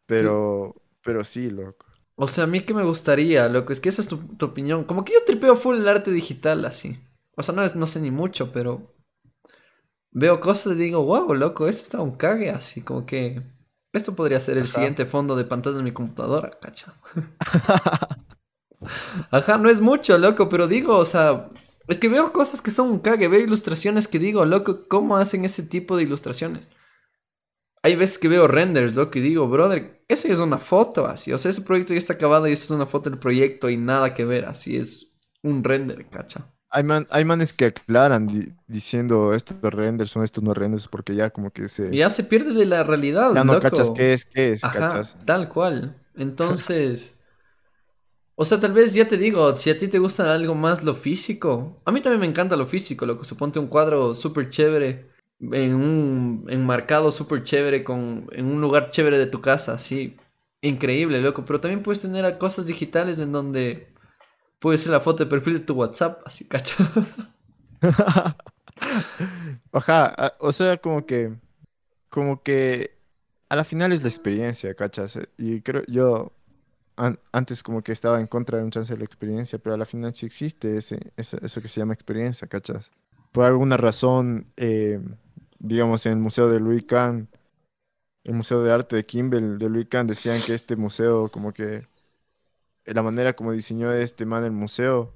Pero, pero sí, loco. O sea, a mí que me gustaría, loco, es que esa es tu, tu opinión. Como que yo tripeo full el arte digital, así. O sea, no, es, no sé ni mucho, pero veo cosas y digo, wow, loco, esto está un cague, así como que esto podría ser el Ajá. siguiente fondo de pantalla de mi computadora, cacha. *laughs* Ajá, no es mucho, loco, pero digo, o sea, es que veo cosas que son un cague, veo ilustraciones que digo, loco, ¿cómo hacen ese tipo de ilustraciones? Hay veces que veo renders, loco, y digo, brother, eso ya es una foto, así. O sea, ese proyecto ya está acabado y eso es una foto del proyecto y nada que ver, así es un render, cacha. Hay, man- hay manes que aclaran di- diciendo estos renders son estos no renders porque ya como que se... Ya se pierde de la realidad, Ya no loco. cachas qué es, qué es, Ajá, cachas. tal cual. Entonces, o sea, tal vez ya te digo, si a ti te gusta algo más lo físico, a mí también me encanta lo físico, loco. Suponte un cuadro súper chévere, en un enmarcado súper chévere, con, en un lugar chévere de tu casa, así. Increíble, loco. Pero también puedes tener cosas digitales en donde puede ser la foto de perfil de tu WhatsApp, así, cacho. *laughs* Ajá, o sea, como que, como que a la final es la experiencia, ¿cachas? Eh, Y creo, yo an- antes como que estaba en contra de un chance de la experiencia, pero a la final sí existe ese, eso que se llama experiencia, ¿cachas? Por alguna razón, eh, digamos, en el Museo de Louis Kahn, el Museo de Arte de Kimball de Louis Kahn decían que este museo, como que la manera como diseñó este man el museo,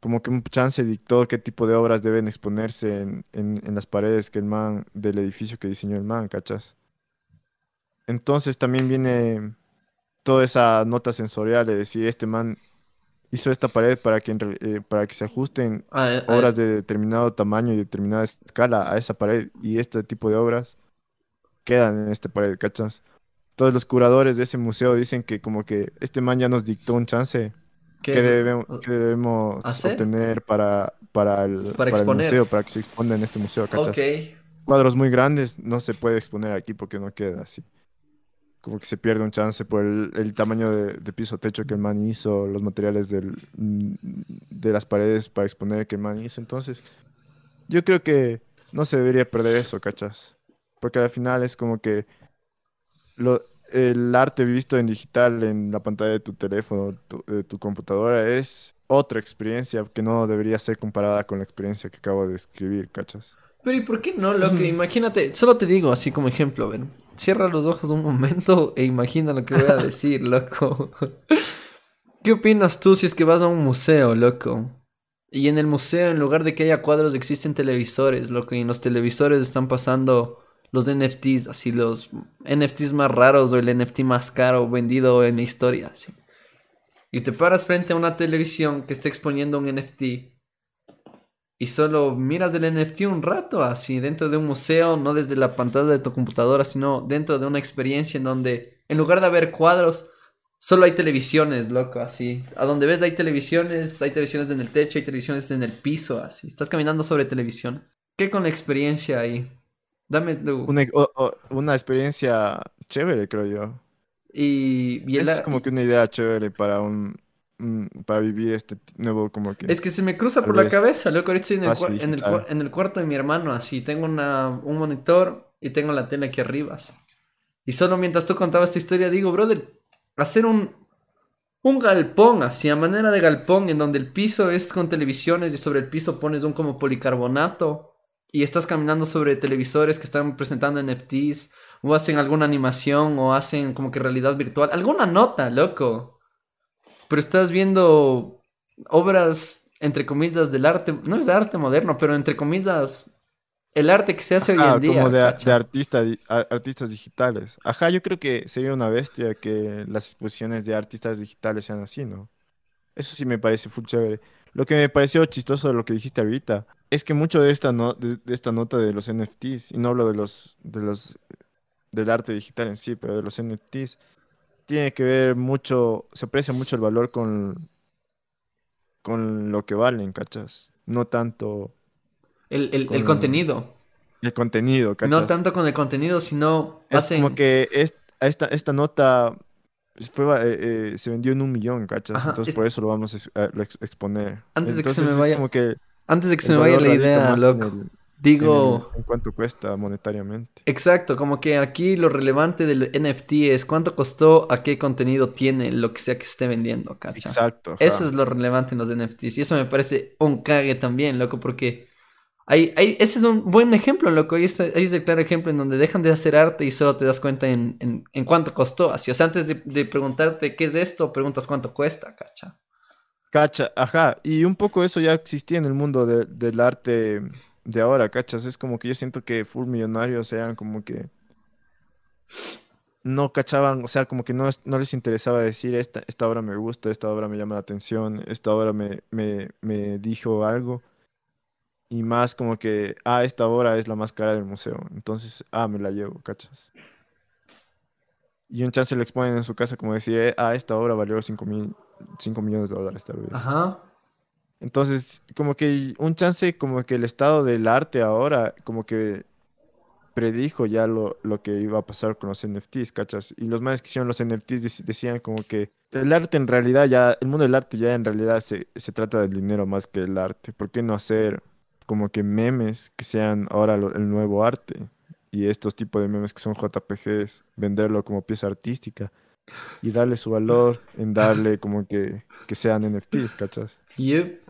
como que un chance dictó qué tipo de obras deben exponerse en, en- en las paredes que el man, del edificio que diseñó el man, ¿cachas? Entonces también viene toda esa nota sensorial de decir, este man hizo esta pared para que, eh, para que se ajusten Ah, ah, obras de determinado tamaño y determinada escala a esa pared y este tipo de obras quedan en esta pared, ¿cachas? Todos los curadores de ese museo dicen que como que este man ya nos dictó un chance ¿qué que debemos, que debemos ¿Hacer? obtener para, para, el, Para el museo, para que se exponga en este museo, ¿cachas? Ok. Cuadros muy grandes no se puede exponer aquí porque no queda así. Como que se pierde un chance por el, el tamaño de, de piso techo que el man hizo, los materiales del, de las paredes para exponer que el man hizo. Entonces, yo creo que no se debería perder eso, ¿cachas? Porque al final es como que lo, el arte visto en digital en la pantalla de tu teléfono, tu, de tu computadora, es otra experiencia que no debería ser comparada con la experiencia que acabo de describir, ¿cachas? Pero ¿y por qué no, loco? Imagínate, solo te digo así como ejemplo, ven. Cierra los ojos un momento *laughs* e imagina lo que voy a decir, *laughs* loco. ¿Qué opinas tú si es que vas a un museo, loco? Y en el museo, en lugar de que haya cuadros, existen televisores, loco. Y en los televisores están pasando los NFTs, así los NFTs más raros o el NFT más caro vendido en la historia. Y te paras frente a una televisión que está exponiendo un NFT y solo miras el NFT un rato, así dentro de un museo, no desde la pantalla de tu computadora, sino dentro de una experiencia en donde, en lugar de haber cuadros, solo hay televisiones, loco, así. A donde ves hay televisiones, hay televisiones en el techo, hay televisiones en el piso, así. Estás caminando sobre televisiones. ¿Qué con la experiencia ahí? Dame tu... Una, o- o- una experiencia chévere, creo yo. Y, es como que una idea chévere para un, para vivir este nuevo como que Es que se me cruza por la cabeza, loco. Ahorita estoy en el, fácil en, el, en cuarto de mi hermano, así. Tengo una, un monitor y tengo la tele aquí arriba, así. Y solo mientras tú contabas esta historia, digo, brother, hacer un, un galpón, así, a manera de galpón, en donde el piso es con televisiones y sobre el piso pones un como policarbonato y estás caminando sobre televisores que están presentando NFTs o hacen alguna animación o hacen como que realidad virtual. Alguna nota, loco. Pero estás viendo obras, entre comillas, del arte, no es de arte moderno, pero entre comillas, el arte que se hace hoy Ajá, en día. como de, artistas digitales. Ajá, yo creo que sería una bestia que las exposiciones de artistas digitales sean así, ¿no? Eso sí me parece full chévere. Lo que me pareció chistoso de lo que dijiste ahorita es que mucho de esta, no- de, de esta nota de los NFTs, y no hablo de los, de los, del arte digital en sí, pero de los NFTs, tiene que ver mucho, se aprecia mucho el valor con, con lo que valen, ¿cachas? No tanto El, el- el con- contenido. el contenido, ¿cachas? No tanto con el contenido, sino Es hacen... como que es- esta, esta nota fue, eh, eh, se vendió en un millón, ¿cachas? Ajá, Entonces es- por eso lo vamos a ex- a lo ex- exponer. Antes de que se Entonces me es vaya- como que Antes de que se me vaya la idea, en loco. el- en Digo... el- en cuánto cuesta monetariamente. Exacto, como que aquí lo relevante del NFT es cuánto costó, a qué contenido tiene, lo que sea que esté vendiendo, ¿cacha? Exacto. ajá. Eso es lo relevante en los NFTs. Y eso me parece un cague también, loco, porque hay, hay, ese es un buen ejemplo, loco. Ahí, está, ahí es el claro ejemplo en donde dejan de hacer arte y solo te das cuenta en, en, en cuánto costó. Así, o sea, antes de, de preguntarte qué es esto, preguntas cuánto cuesta, ¿cacha? Cacha, ajá. Y un poco eso ya existía en el mundo de- del arte de ahora, ¿cachas? Es como que yo siento que full millonarios eran como que no cachaban, o sea, como que no, no les interesaba decir esta, esta obra me gusta, esta obra me llama la atención, esta obra me, me, me dijo algo. Y más como que, ah, esta obra es la más cara del museo. Entonces, ah, me la llevo, ¿cachas? Y un chance le exponen en su casa como decir, eh, ah, esta obra valió 5 mil, 5 millones de dólares tal vez. Ajá. Entonces, como que un chance, como que el estado del arte ahora, como que predijo ya lo, lo que iba a pasar con los NFTs, ¿cachas? Y los más que hicieron los NFTs dec- decían como que el arte en realidad ya, el mundo del arte ya en realidad se, se trata del dinero más que el arte. ¿Por qué no hacer como que memes que sean ahora lo- el nuevo arte? Y estos tipos de memes que son JPGs, venderlo como pieza artística y darle su valor en darle como que, que sean NFTs, ¿cachas? Yep.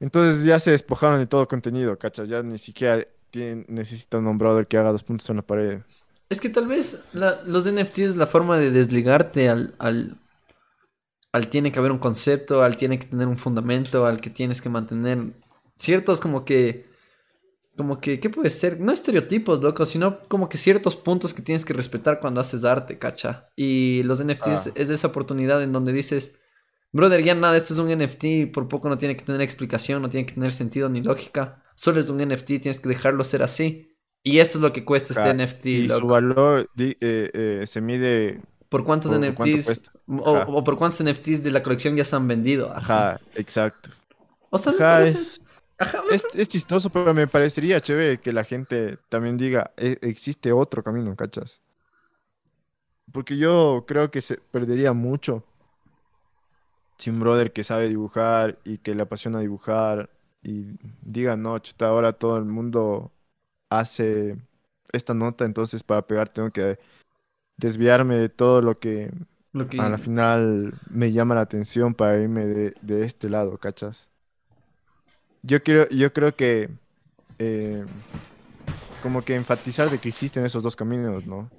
Entonces ya se despojaron de todo contenido, ¿cachas? Ya ni siquiera tienen, necesitan un brother que haga dos puntos en la pared. Es que tal vez la- los NFTs es la forma de desligarte al, al, al tiene que haber un concepto, al tiene que tener un fundamento, al que tienes que mantener ciertos como que, como que, ¿qué puede ser? No estereotipos, loco, sino como que ciertos puntos que tienes que respetar cuando haces arte, cacha. Y los NFTs Ah. es esa oportunidad en donde dices, brother, ya nada, esto es un NFT, por poco no tiene que tener explicación, no tiene que tener sentido ni lógica. Solo es un NFT, tienes que dejarlo ser así. Y esto es lo que cuesta este Ja, NFT, y su loco. valor di- eh, eh, se mide, ¿Por cuántos por- NFTs? O, por cuántos NFTs de la colección ya se han vendido. así. ajá, exacto. O sea, me Ajá, parece- es, ajá, me es, es chistoso, pero me parecería chévere que la gente también diga, "E- existe otro camino, ¿cachas? Porque yo creo que se perdería mucho si un brother que sabe dibujar y que le apasiona dibujar y diga, no, chuta, ahora todo el mundo hace esta nota, entonces para pegar tengo que desviarme de todo lo que Lo que... a la final me llama la atención para irme de, de este lado, ¿cachas? Yo creo, yo creo que eh, como que enfatizar de que existen esos dos caminos, ¿no?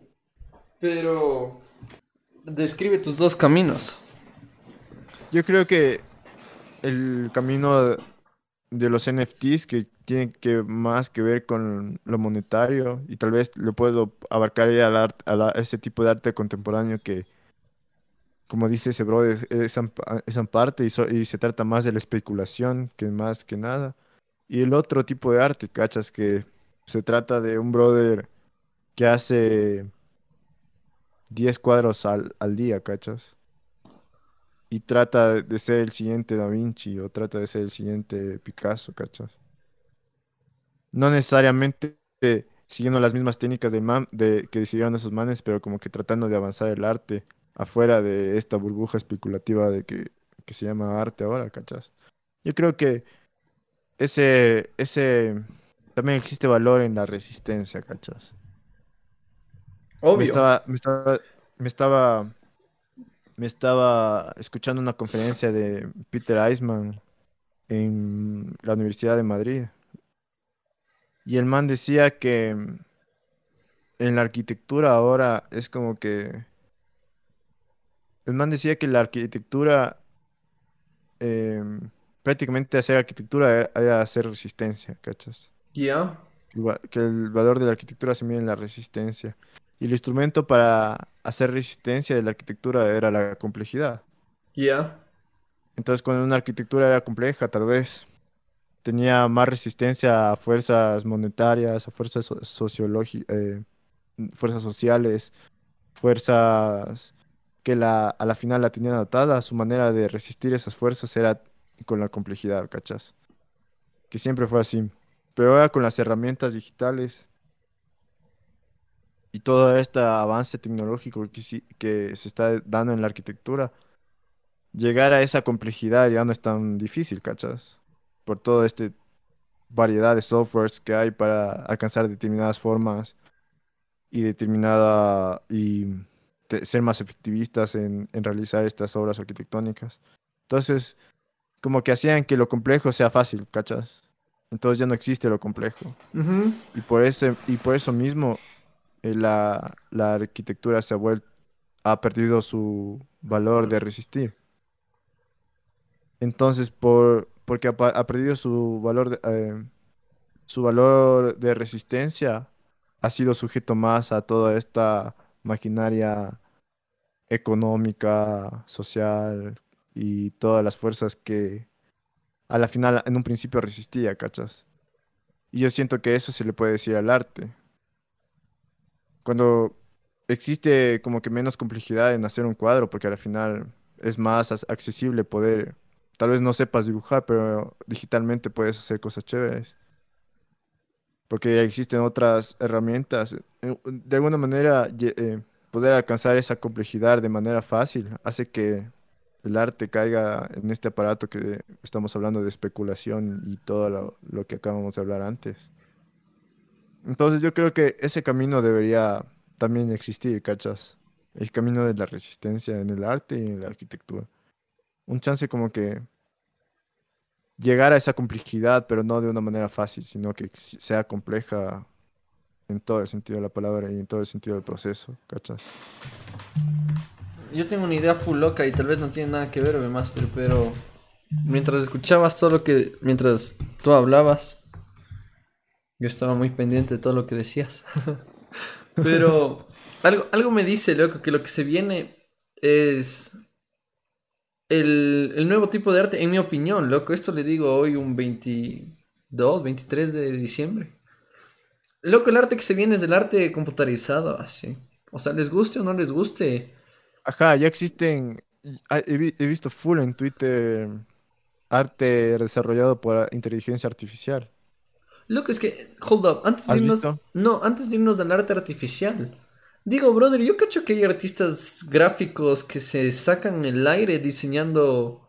Pero... Describe tus dos caminos. Yo creo que el camino de los NFTs que tiene que más que ver con lo monetario y tal vez lo puedo abarcar ya al art- a, la- ese tipo de arte contemporáneo que, como dice ese bro, es, es parte y, se trata más de la especulación que más que nada. Y el otro tipo de arte, ¿cachas? Que se trata de un brother que hace 10 cuadros al, al día, ¿cachas? y trata de- ser el siguiente Da Vinci o trata de ser el siguiente Picasso, ¿cachas? No necesariamente siguiendo las mismas técnicas de man, de, que decidieron esos manes, pero como que tratando de avanzar el arte afuera de esta burbuja especulativa de que, que se llama arte ahora, ¿cachas? Yo creo que ese, ese, también existe valor en la resistencia, ¿cachas? Me Obvio. estaba, me estaba, me estaba, me estaba escuchando una conferencia de Peter Eisman en la Universidad de Madrid. Y el man decía que en la arquitectura ahora es como que... El man decía que la arquitectura, em, prácticamente hacer arquitectura era hacer resistencia, ¿cachas? Ya. que el va- que el valor de la arquitectura se mide en la resistencia. Y el instrumento para hacer resistencia de la arquitectura era la complejidad. Ya. Entonces, cuando una arquitectura era compleja, tal vez tenía más resistencia a fuerzas monetarias, a fuerzas sociológicas, fuerzas sociales, fuerzas que la, a la final la tenían atada, su manera de resistir esas fuerzas era con la complejidad, ¿cachas? Que siempre fue así. Pero ahora con las herramientas digitales y todo este avance tecnológico que, que se está dando en la arquitectura, llegar a esa complejidad ya no es tan difícil, ¿cachas? Por toda esta variedad de softwares que hay para alcanzar determinadas formas y determinada y te- ser más efectivistas en, en realizar estas obras arquitectónicas. Entonces, como que hacían que lo complejo sea fácil, ¿cachas? Entonces ya no existe lo complejo. Y por ese, y por eso mismo eh, la, la arquitectura se ha vuelto, ha perdido su valor de resistir. Entonces, por, porque ha perdido su valor de, eh, su valor de resistencia, ha sido sujeto más a toda esta maquinaria económica, social y todas las fuerzas que a la final en un principio resistía, ¿cachas? Y yo siento que eso se le puede decir al arte. Cuando existe como que menos complejidad en hacer un cuadro, porque al final es más accesible poder, tal vez no sepas dibujar, pero digitalmente puedes hacer cosas chéveres. Porque existen otras herramientas. Eh, De alguna manera, eh, poder alcanzar esa complejidad de manera fácil hace que el arte caiga en este aparato que estamos hablando de especulación y todo lo, que acabamos de hablar antes. Entonces yo creo que ese camino debería también existir, ¿cachas? El camino de la resistencia en el arte y en la arquitectura. Un chance como que llegar a esa complejidad, pero no de una manera fácil, sino que sea compleja en todo el sentido de la palabra y en todo el sentido del proceso, ¿cachas? Yo tengo una idea full loca y tal vez no tiene nada que ver, Master, pero mientras escuchabas todo lo que. Mientras tú hablabas, yo estaba muy pendiente de todo lo que decías. *laughs* pero algo, algo me dice, loco, que lo que se viene es. El, el nuevo tipo de arte, en mi opinión, loco. Esto le digo hoy, un 22, 23 de diciembre. Loco, el arte que se viene es del arte computarizado, así. O sea, les guste o no les guste. Ajá, ya existen, ah, he, vi- he visto full en Twitter arte desarrollado por inteligencia artificial. Loco, es que, hold up, antes de ¿Has irnos, visto? no, antes de irnos del arte artificial. Digo, brother, yo cacho que hay artistas gráficos que se sacan el aire diseñando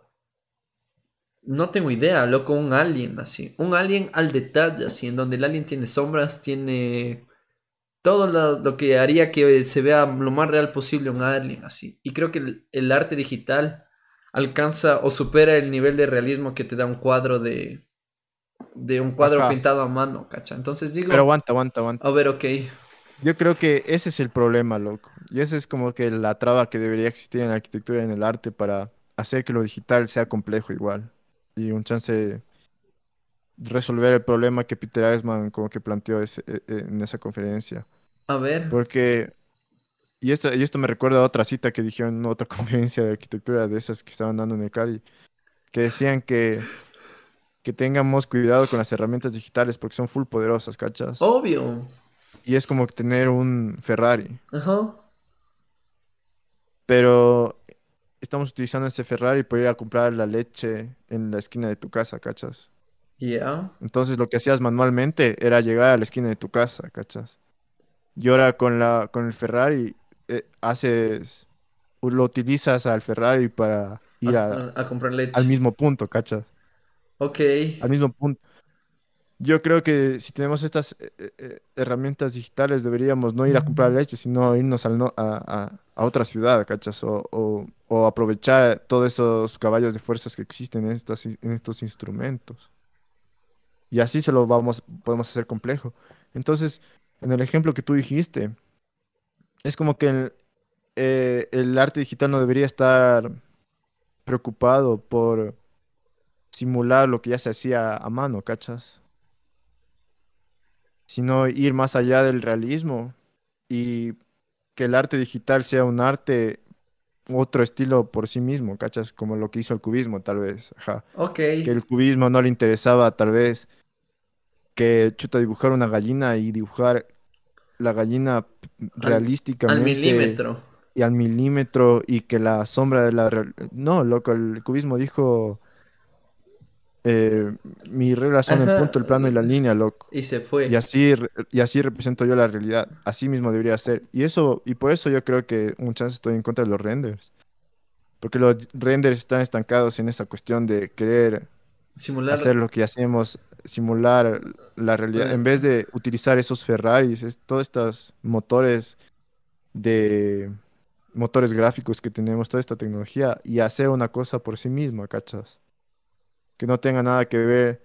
No tengo idea, loco, un alien así. Un alien al detalle, así, en donde el alien tiene sombras, tiene todo lo, lo que haría que se vea lo más real posible un alien así. Y creo que el, el arte digital alcanza o supera el nivel de realismo que te da un cuadro de, de un cuadro Ajá. pintado a mano, ¿cacha? Entonces digo, Pero aguanta, aguanta, aguanta. a ver, ok. Yo creo que ese es el problema, loco. Y esa es como que la traba que debería existir en la arquitectura y en el arte para hacer que lo digital sea complejo igual. Y un chance de resolver el problema que Peter Eisman como que planteó ese- e- e- en esa conferencia. A ver. Porque, y esto, y esto me recuerda a otra cita que dijeron en otra *laughs* conferencia de arquitectura de esas que estaban dando en el CADI, que decían que, que tengamos cuidado con las herramientas digitales porque son full poderosas, ¿cachas? Obvio. Y es como tener un Ferrari, Ajá. pero estamos utilizando ese Ferrari para ir a comprar la leche en la esquina de tu casa, ¿cachas? Ya. Entonces lo que hacías manualmente era llegar a la esquina de tu casa, ¿cachas? Y ahora con la, con el Ferrari eh, haces, lo utilizas al Ferrari para ir a- A, a comprar leche. al mismo punto, ¿cachas? Ok. Al mismo punto. Yo creo que si tenemos estas eh, eh, eh, herramientas digitales deberíamos no ir a comprar leche, sino irnos al no- a, a- a otra ciudad, ¿cachas? O, o- o aprovechar todos esos caballos de fuerzas que existen en, estas, en estos instrumentos. Y así se lo vamos, podemos hacer complejo. Entonces, en el ejemplo que tú dijiste, es como que el, eh, el arte digital no debería estar preocupado por simular lo que ya se hacía a mano, ¿cachas? Sino ir más allá del realismo y que el arte digital sea un arte, otro estilo por sí mismo, ¿cachas? Como lo que hizo el cubismo, tal vez. Ajá. Ok. Que el cubismo no le interesaba, tal vez, que chuta dibujar una gallina y dibujar la gallina p- Al realísticamente milímetro. y al milímetro y que la sombra de la... No, loco, el cubismo dijo... eh, mi regla son el punto, el plano y la línea, loco. Y se fue. Y así, y así represento yo la realidad. Así mismo debería ser. Y eso, y por eso yo creo que un chance estoy en contra de los renders. Porque los renders están estancados en esa cuestión de querer Simular. hacer lo que hacemos, simular la realidad, Bueno. en vez de utilizar esos Ferraris, es, todos estos motores de motores gráficos que tenemos, toda esta tecnología, y hacer una cosa por sí misma, ¿cachas? Que no tenga nada que ver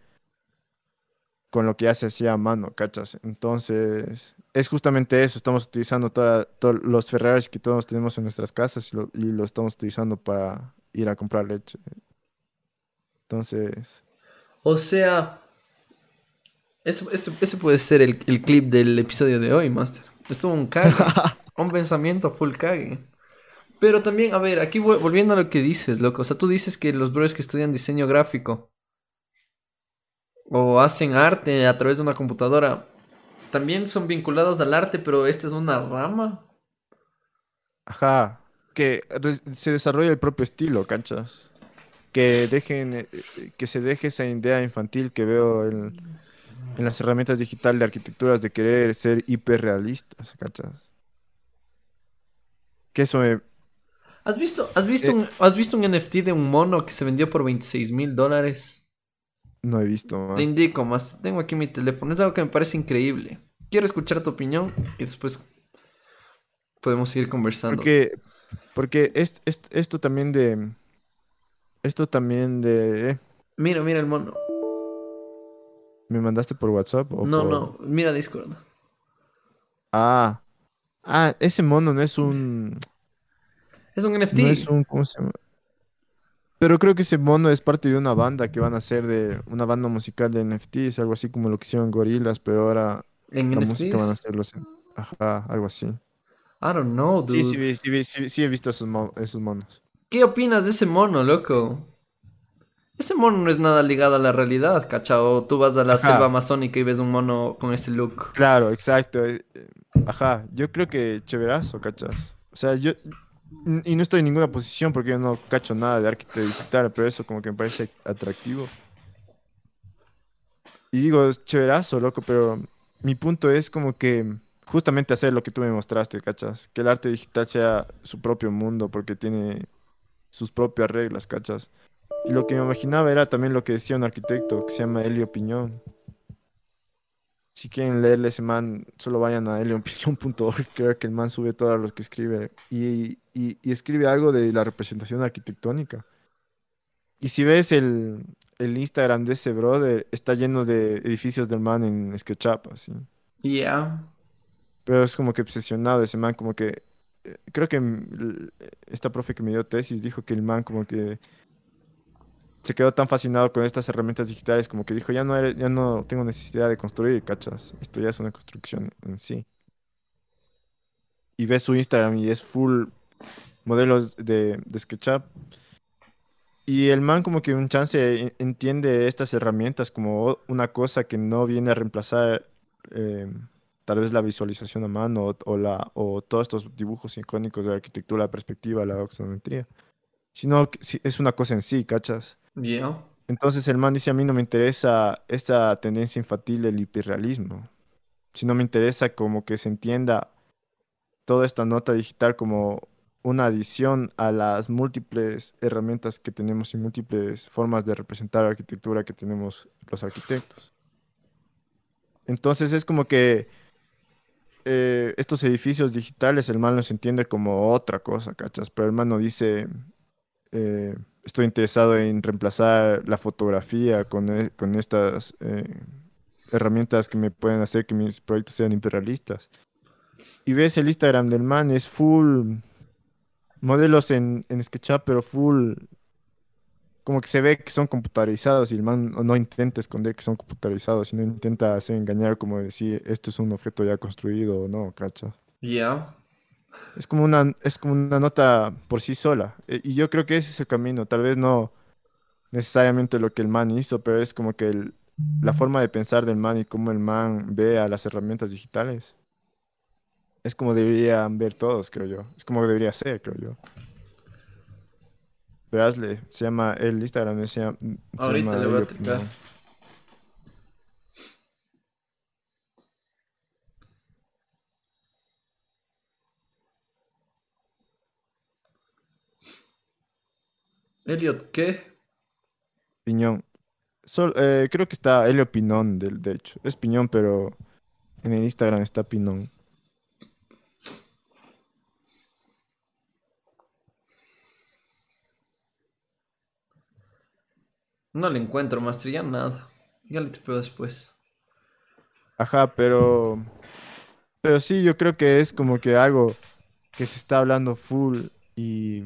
con lo que ya se hacía a mano, ¿cachas? Entonces, es justamente eso, estamos utilizando todos los Ferraris que todos tenemos en nuestras casas y lo, y lo estamos utilizando para ir a comprar leche. Entonces... O sea. Esto, esto, ese puede ser el, el clip del episodio de hoy, Master. Estuvo un cague. *laughs* un pensamiento full cague. Pero también, a ver, aquí vol- volviendo a lo que dices, loco. O sea, tú dices que los brothers que estudian diseño gráfico o hacen arte a través de una computadora también son vinculados al arte, pero esta es una rama. Ajá, que se desarrolle el propio estilo, ¿cachas? Que dejen, eh, que se deje esa idea infantil que veo en, en las herramientas digitales de arquitecturas de querer ser hiperrealistas, ¿cachas? Que eso me... ¿Has visto, has, visto Eh. un, ¿Has visto un NFT de un mono que se vendió por 26 mil dólares? no he visto más. Te indico más. Tengo aquí mi teléfono. Es algo que me parece increíble. Quiero escuchar tu opinión y después podemos seguir conversando. Porque, porque es- es- esto también de... Esto también de... eh, Mira, mira el mono. ¿Me mandaste por WhatsApp o No, por- no. Mira Discord. Ah, ah, ese mono no es un... Es un NFT. No es un, ¿cómo se llama? Pero creo que ese mono es parte de una banda que van a hacer de una banda musical de NFTs, algo así como lo que hicieron Gorilas, pero ahora En la NFTs. música van a hacerlo en- Ajá, algo así. I don't know, dude. Sí, sí, sí, sí, sí he visto esos, mo- esos monos. ¿Qué opinas de ese mono, loco? Ese mono no es nada ligado a la realidad, ¿cachao? Tú vas a la Ajá. selva amazónica y ves un mono con este look. Claro, exacto. eh, eh, Ajá, yo creo que chéverazo, ¿cachas? O sea, yo... Y no estoy en ninguna posición porque yo no cacho nada de arquitectura digital, pero eso como que me parece atractivo. Y digo, es chéverazo, loco, pero mi punto es como que justamente hacer lo que tú me mostraste, ¿cachas? Que el arte digital sea su propio mundo porque tiene sus propias reglas, ¿cachas? Y lo que me imaginaba era también lo que decía un arquitecto que se llama Elio Piñón. Si quieren leerle ese man, solo vayan a eliopiñón.org, creo *laughs* que el man sube todos los que escribe. Y, y, y escribe algo de la representación arquitectónica. Y si ves el, el Instagram de ese brother, está lleno de edificios del man en SketchUp, así. Ya. Pero es como que obsesionado ese man, como que... eh, Creo que mm, esta profe que me dio tesis dijo que el man como que se quedó tan fascinado con estas herramientas digitales como que dijo, ya no, ya no tengo necesidad de construir, ¿cachas? Esto ya es una construcción en sí. Y ves su Instagram y es full modelos de, SketchUp. Y el man como que un chance en- entiende estas herramientas como una cosa que no viene a reemplazar eh, tal vez la visualización a mano o, la, o todos estos dibujos icónicos de arquitectura, la perspectiva, la oxometría, sino que es una cosa en sí, ¿cachas? Ya. Entonces el man dice, a mí no me interesa esta tendencia infantil del hiperrealismo, sino me interesa como que se entienda toda esta nota digital como una adición a las múltiples herramientas que tenemos y múltiples formas de representar la arquitectura que tenemos los arquitectos. Entonces es como que eh, estos edificios digitales el man los entiende como otra cosa, ¿cachas? Pero el man no dice, eh, estoy interesado en reemplazar la fotografía con, e- con estas eh, herramientas que me pueden hacer que mis proyectos sean hiperrealistas. Y ves el Instagram del man, es full modelos en, en SketchUp, pero full como que se ve que son computarizados y el man no, no intenta esconder que son computarizados, sino intenta hacer engañar como decir esto es un objeto ya construido o no, ¿cachas? Ya. Es como una, es como una nota por sí sola. E- Y yo creo que ese es el camino. Tal vez no necesariamente lo que el man hizo, pero es como que el- la forma de pensar del man y cómo el man ve a las herramientas digitales. Es como deberían ver todos, creo yo. Es como debería ser, creo yo. Hazle, se llama, el Instagram se llama, se Ahorita llama le voy a Elliot, ¿qué? Piñón. Sol- eh, creo que está Helio Pinón, del, de hecho. Es Piñón, pero en el Instagram está Pinón. No le encuentro, Master, ya nada. Ya le tipeo después. Ajá, pero. Pero sí, yo creo que es como que algo que se está hablando full y.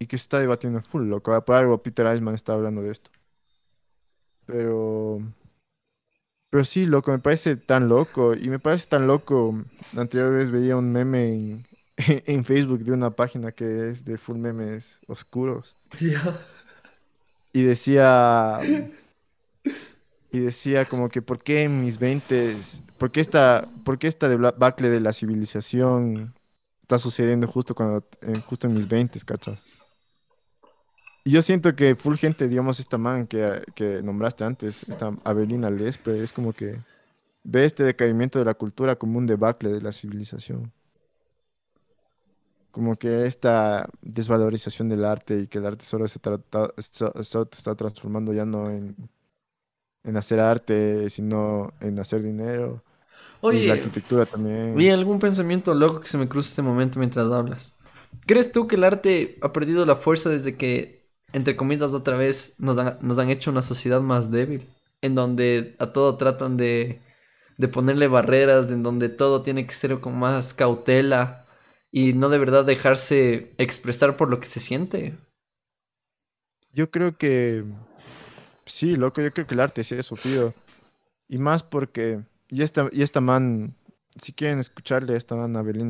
Y que se está debatiendo full, loco. Por algo Peter Eisman está hablando de esto. Pero. Pero sí, loco, me parece tan loco. Y me parece tan loco. La anterior vez veía un meme en, *laughs* en Facebook de una página que es de full memes oscuros. Ya. *laughs* Y decía. Y decía como que por qué en mis 20 por qué esta, por qué esta debacle de la civilización está sucediendo justo cuando en, justo en mis 20, ¿cachas? Yo siento que full gente, digamos, esta man que, que nombraste antes, esta Avelina Lespe, es como que ve este decaimiento de la cultura como un debacle de la civilización. Como que esta desvalorización del arte y que el arte solo se trata, so- solo te está transformando ya no en, en hacer arte, sino en hacer dinero. Y la Oye, arquitectura también. vi algún pensamiento loco que se me cruza este momento mientras hablas. ¿Crees tú que el arte ha perdido la fuerza desde que, entre comillas, otra vez nos han, nos han hecho una sociedad más débil? En donde a todo tratan de, de ponerle barreras, en donde todo tiene que ser con más cautela y no de verdad dejarse expresar por lo que se siente. Yo creo que sí, loco, yo creo que el arte sí ha sufrido. Y más porque, y esta, y esta man, si quieren escucharle a esta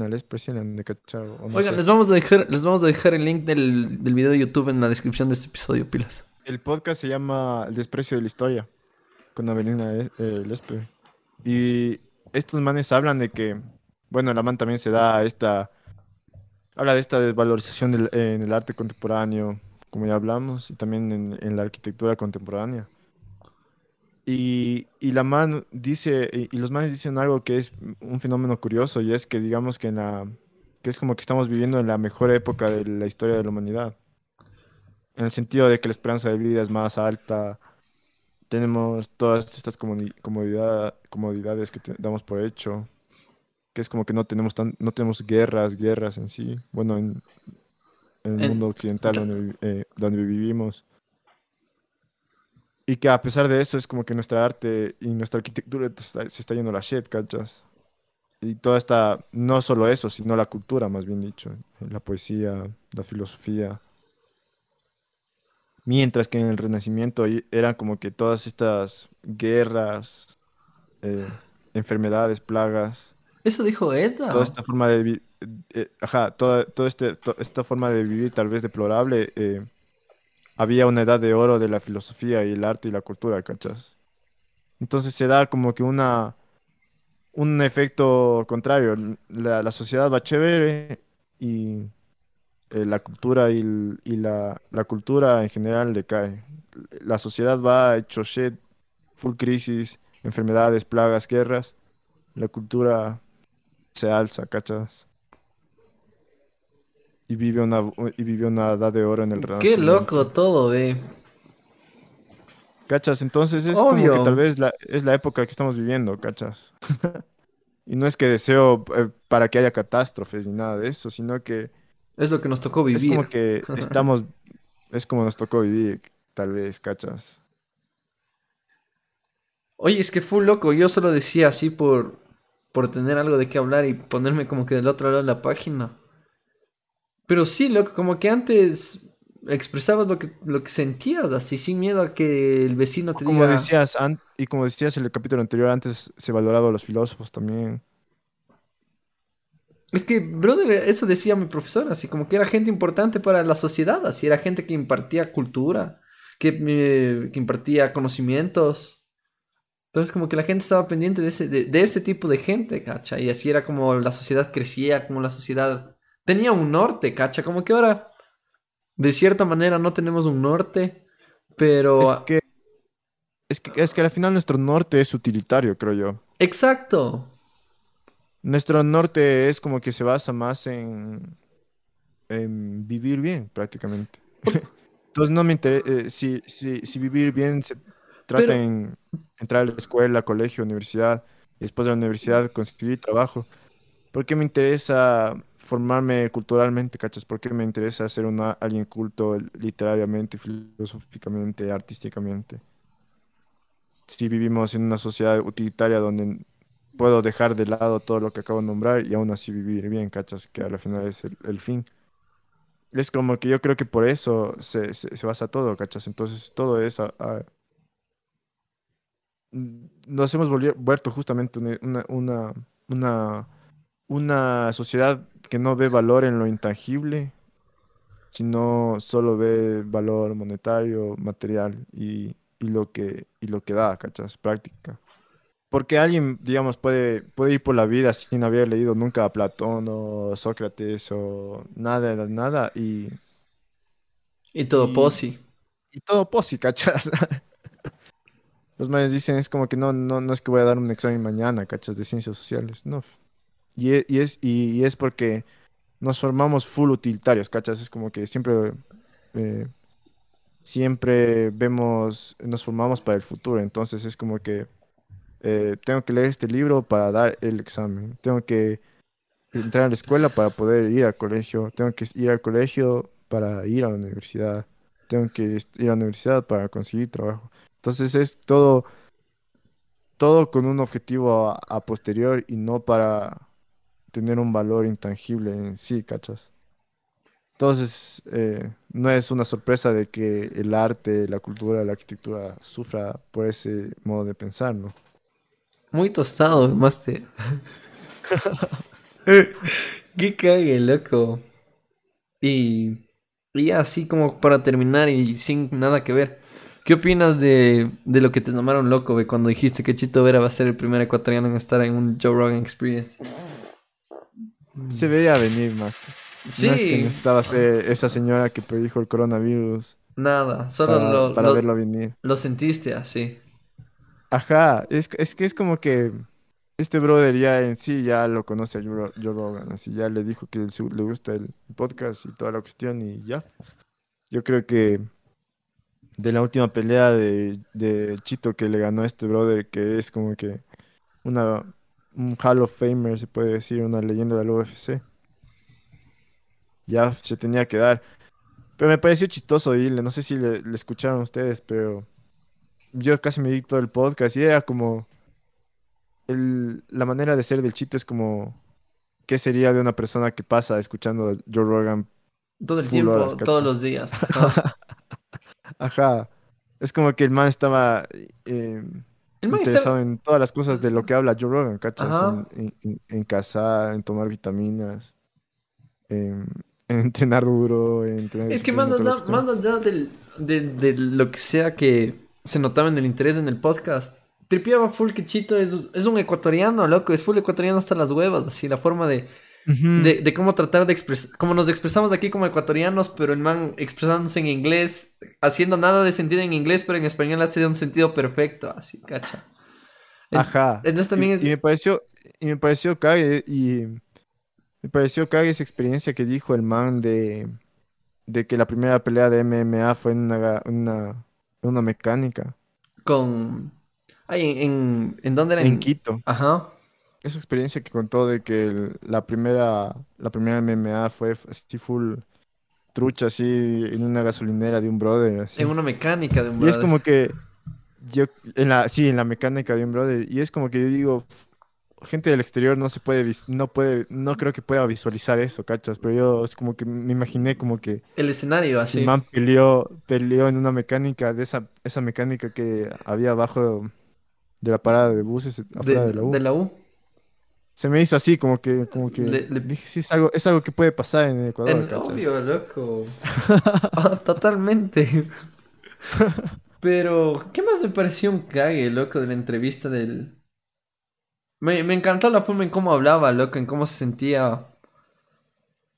Lespe, sí la han de cachar, o no Oigan, les vamos a dejar, les vamos a dejar el link del, del video de YouTube en la descripción de este episodio, pilas. El podcast se llama El desprecio de la historia, con Avelina eh, Lespe. Y estos manes hablan de que, bueno, la man también se da esta, habla de esta desvalorización del- en el arte contemporáneo, como ya hablamos, y también en, en la arquitectura contemporánea. Y, y la man dice, y, y los manes dicen algo que es un fenómeno curioso, y es que digamos que en la, que es como que estamos viviendo en la mejor época de la historia de la humanidad. en el sentido de que la esperanza de vida es más alta. Tenemos todas estas comodi- comodidad- comodidades que te- damos por hecho, que es como que no tenemos tan, no tenemos guerras, guerras en sí. Bueno, en, en el En- mundo occidental donde, eh, donde vivimos. Y que a pesar de eso es como que nuestra arte y nuestra arquitectura se está yendo a la shit, ¿cachas? Y toda esta, no solo eso, sino la cultura, más bien dicho, la poesía, la filosofía. Mientras que en el Renacimiento eran como que todas estas guerras, eh, enfermedades, plagas, Eso dijo Edda. toda esta forma de vivir, ajá, toda, toda este, esta forma de vivir tal vez deplorable, eh, había una edad de oro de la filosofía y el arte y la cultura, ¿cachas? Entonces se da como que una, un efecto contrario. La, sociedad va chévere y eh, la cultura y, la, cultura en general decae. La sociedad va hecho shit, full crisis, enfermedades, plagas, guerras. La cultura se alza, ¿cachas? Y vive una, y vive una edad de oro en el Qué loco todo, ve. ¿Cachas? Entonces es como que tal vez la, es la época que estamos viviendo, ¿cachas? *laughs* Y no es que deseo eh, para que haya catástrofes ni nada de eso, sino que Es lo que nos tocó es vivir. como que *laughs* estamos, es como nos tocó vivir, tal vez, ¿cachas? Oye, es que fue loco. Yo solo decía así por, por tener algo de qué hablar y ponerme como que del otro lado de la página. Pero sí, loco, como que antes expresabas lo que, lo que sentías, así, sin miedo a que el vecino te Como diga. decías, y como decías en el capítulo anterior, antes se valoraba a los filósofos también. Es que, brother, eso decía mi profesor, así como que era gente importante para la sociedad, así era gente que impartía cultura, que, eh, que impartía conocimientos. Entonces, como que la gente estaba pendiente de ese, de, de ese tipo de gente, cacha. Y así era como la sociedad crecía, como la sociedad tenía un norte, cacha. Como que ahora, de cierta manera, no tenemos un norte, pero. Es que, es que, es que al final nuestro norte es utilitario, creo yo. Exacto. Nuestro norte es como que se basa más en, en vivir bien, prácticamente. *laughs* Entonces no me interesa, si, si, si vivir bien se trata Pero- en entrar a la escuela, colegio, universidad, y después de la universidad conseguir trabajo. ¿Por qué me interesa formarme culturalmente, cachas? ¿Por qué me interesa ser una, alguien culto literariamente, filosóficamente, artísticamente? Si vivimos en una sociedad utilitaria donde puedo dejar de lado todo lo que acabo de nombrar y aún así vivir bien, cachas, que al final es el, fin. Es como que yo creo que por eso se, se, basa todo, cachas. Entonces todo es Nos hemos vuelto justamente una, una, una sociedad que no ve valor en lo intangible, sino solo ve valor monetario, material y, y lo que, y lo que da, cachas, práctica. Porque alguien, digamos, puede, puede ir por la vida sin haber leído nunca a Platón o Sócrates o nada, nada, y, Y todo Y- posi. y todo posi, ¿cachas? *laughs* Los mayas dicen, es como que no, no, no es que voy a dar un examen mañana, ¿cachas? De ciencias sociales, no. Y e- y es, y, porque nos formamos full utilitarios, ¿cachas? Es como que siempre, eh, siempre vemos, nos formamos para el futuro, entonces es como que eh, tengo que leer este libro para dar el examen, tengo que entrar a la escuela para poder ir al colegio, tengo que ir al colegio para ir a la universidad, tengo que ir a la universidad para conseguir trabajo. Entonces es todo, todo con un objetivo a, a posterior y no para tener un valor intangible en sí, ¿cachas? Entonces, eh, no es una sorpresa de que el arte, la cultura, la arquitectura sufra por ese modo de pensar, ¿no? Muy tostado, Master. *laughs* Qué cague, loco. Y, y así como para terminar y sin nada que ver. ¿Qué opinas de, de lo que te llamaron loco, ve, cuando dijiste que Chito Vera va a ser el primer ecuatoriano en estar en un Joe Rogan Experience? Se veía venir más. Sí, No es que necesitaba ser esa señora que predijo el coronavirus nada, solo para, lo, para lo- verlo venir. lo sentiste así. Ajá, es, es que es como que este brother ya en sí ya lo conoce a Joe, Rogan, así ya le dijo que le gusta el podcast y toda la cuestión y ya. Yo creo que de la última pelea de, de Chito que le ganó a este brother, que es como que una, un Hall of Famer, se puede decir, una leyenda del UFC. Ya se tenía que dar. Pero me pareció chistoso oírle, no sé si le, le escucharon ustedes, pero yo casi me di todo el podcast y era como... El, la manera de ser del Chito es como... ¿Qué sería de una persona que pasa escuchando a Joe Rogan Todo el tiempo, horas, todos los días. Ajá. *laughs* Ajá. Es como que el man estaba eh, El está- interesado en todas las cosas de lo que habla Joe Rogan, ¿cachas? En, en- en- cazar, en tomar vitaminas, en, en entrenar duro, en tener Es que más allá, más allá del, de, de lo que sea que se notaba en el interés en el podcast, tripeaba full que Chito es, es un ecuatoriano, loco, es full ecuatoriano hasta las huevas, así, la forma de, De, de cómo tratar de expresar, como nos expresamos aquí como ecuatorianos, pero el man expresándose en inglés, haciendo nada de sentido en inglés, pero en español hace un sentido perfecto, así, cacha. Ajá. Entonces también y, es... y me pareció, y me pareció cague, y me pareció cague esa experiencia que dijo el man de, de que la primera pelea de MMA fue en una, una, una mecánica con... Ay, en, en, ¿en dónde era? en Quito. Ajá. Esa experiencia que contó de que el- la primera, la primera MMA fue así full trucha, así en una gasolinera de un brother, así. En una mecánica de un Y es brother. como que yo, en la, sí, en la mecánica de un brother, y es como que yo digo, gente del exterior no se puede, no puede, no creo que pueda visualizar eso, ¿cachas? Pero yo es como que me imaginé como que El escenario, el así. man peleó, peleó en una mecánica de esa, esa mecánica que había abajo de la parada de buses afuera de, la U. de la U. Se me hizo así, como que, como que Le- le- dije, sí, es algo, es algo que puede pasar en Ecuador, En- obvio, loco. *laughs* Ah, totalmente. Pero, ¿qué más me pareció un cague, loco, de la entrevista del... Me, me encantó la forma en cómo hablaba, loco, en cómo se sentía...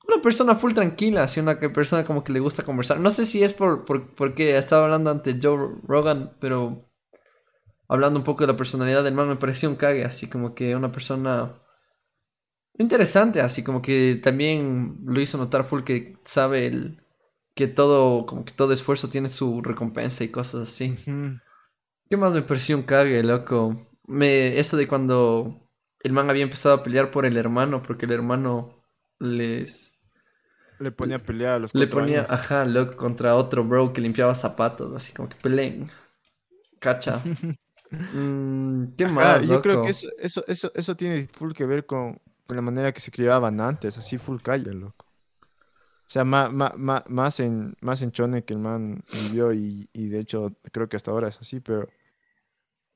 Una persona full tranquila, así una persona como que le gusta conversar. No sé si es por, por porque estaba hablando ante Joe Rogan, pero hablando un poco de la personalidad del man me pareció un cague, así como que una persona interesante, así como que también lo hizo notar full que sabe el que todo, como que todo esfuerzo tiene su recompensa y cosas así. ¿Qué más me pareció un cague, loco? Me, eso de cuando el man había empezado a pelear por el hermano, porque el hermano les Le ponía a pelear a los le ponía, años. ajá, loco, contra otro bro que limpiaba zapatos, así como que peleen. Cacha. *laughs* Mm, ¿Qué Ajá, más, yo creo que eso, eso, eso, eso tiene full que ver con, con la manera que se criaban antes, así full calle, loco. O sea, más, más, en, más en Chone que el man vivió y, y de hecho creo que hasta ahora es así, pero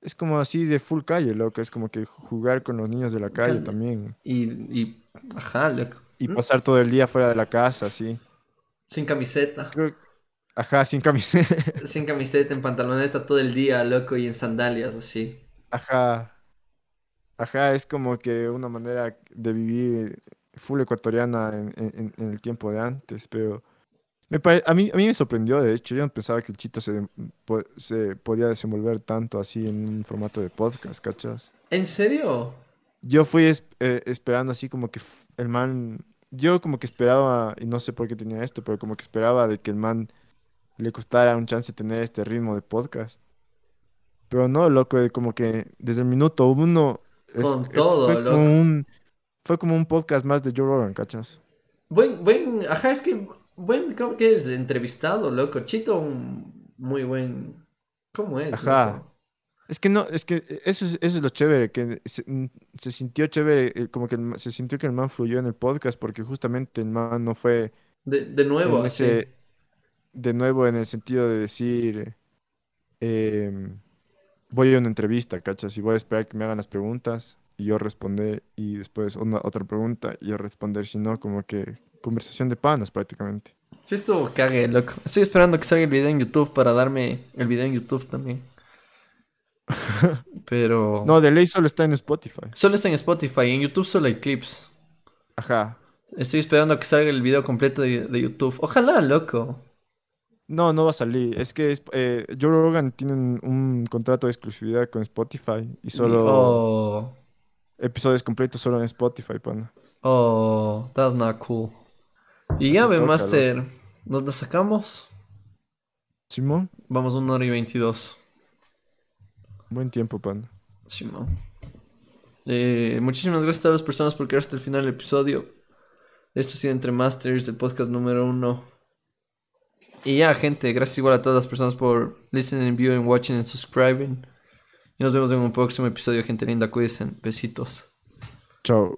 es como así de full calle, loco. Es como que jugar con los niños de la calle Calle. también. Y, y, ajá, loco. Y Mm, pasar todo el día fuera de la casa, así. Sin camiseta. Creo- Ajá, sin camiseta. *laughs* Sin camiseta, en pantaloneta todo el día, loco, y en sandalias, así. Ajá. Ajá, es como que una manera de vivir full ecuatoriana en, en- en el tiempo de antes, pero me pare- a mí, a mí me sorprendió, de hecho, yo no pensaba que el Chito se, de- se podía desenvolver tanto así en un formato de podcast, ¿cachas? ¿En serio? Yo fui es- eh, esperando así como que el man, yo como que esperaba, y no sé por qué tenía esto, pero como que esperaba de que el man le costara un chance tener este ritmo de podcast. Pero no, loco, como que desde el minuto uno Con eh, todo, fue loco. como un fue como un podcast más de Joe Rogan, ¿cachas? Buen, buen, ajá, es que, buen, ¿cómo que es? Entrevistado, loco. Chito, un muy buen, ¿cómo es? Ajá. loco? Es que no, es que eso es, eso es lo chévere, que se, mm, se sintió chévere, eh, como que el se sintió que el man fluyó en el podcast porque justamente el man no fue De, de nuevo, en ese, de nuevo en el sentido de decir, em, voy a una entrevista, ¿cachas? Y voy a esperar que me hagan las preguntas y yo responder y después una, otra pregunta y yo responder, sino como que conversación de panas prácticamente. Sí, estuvo cague, loco. Estoy esperando que salga el video en YouTube para darme el video en YouTube también. *laughs* Pero... No, de ley solo está en Spotify. Solo está en Spotify, en YouTube solo hay clips. Ajá. Estoy esperando a que salga el video completo de, de YouTube. Ojalá, loco. No, no va a salir. Es que es- eh, Joe Rogan tiene un, un contrato de exclusividad con Spotify y solo Oh, episodios completos solo en Spotify, pana. oh, that's not cool. Y ya, Master. ¿Nos la sacamos? Simón, Vamos una hora y veintidós. buen tiempo, panda. Simón. Eh, muchísimas gracias a todas las personas por quedar hasta el final del episodio. Esto ha sido Entre Masters, el podcast número uno. Y ya, gente, gracias igual a todas las personas por listening, viewing, watching and subscribing. Y nos vemos en un próximo episodio, gente linda. Cuídense. Besitos. Chao.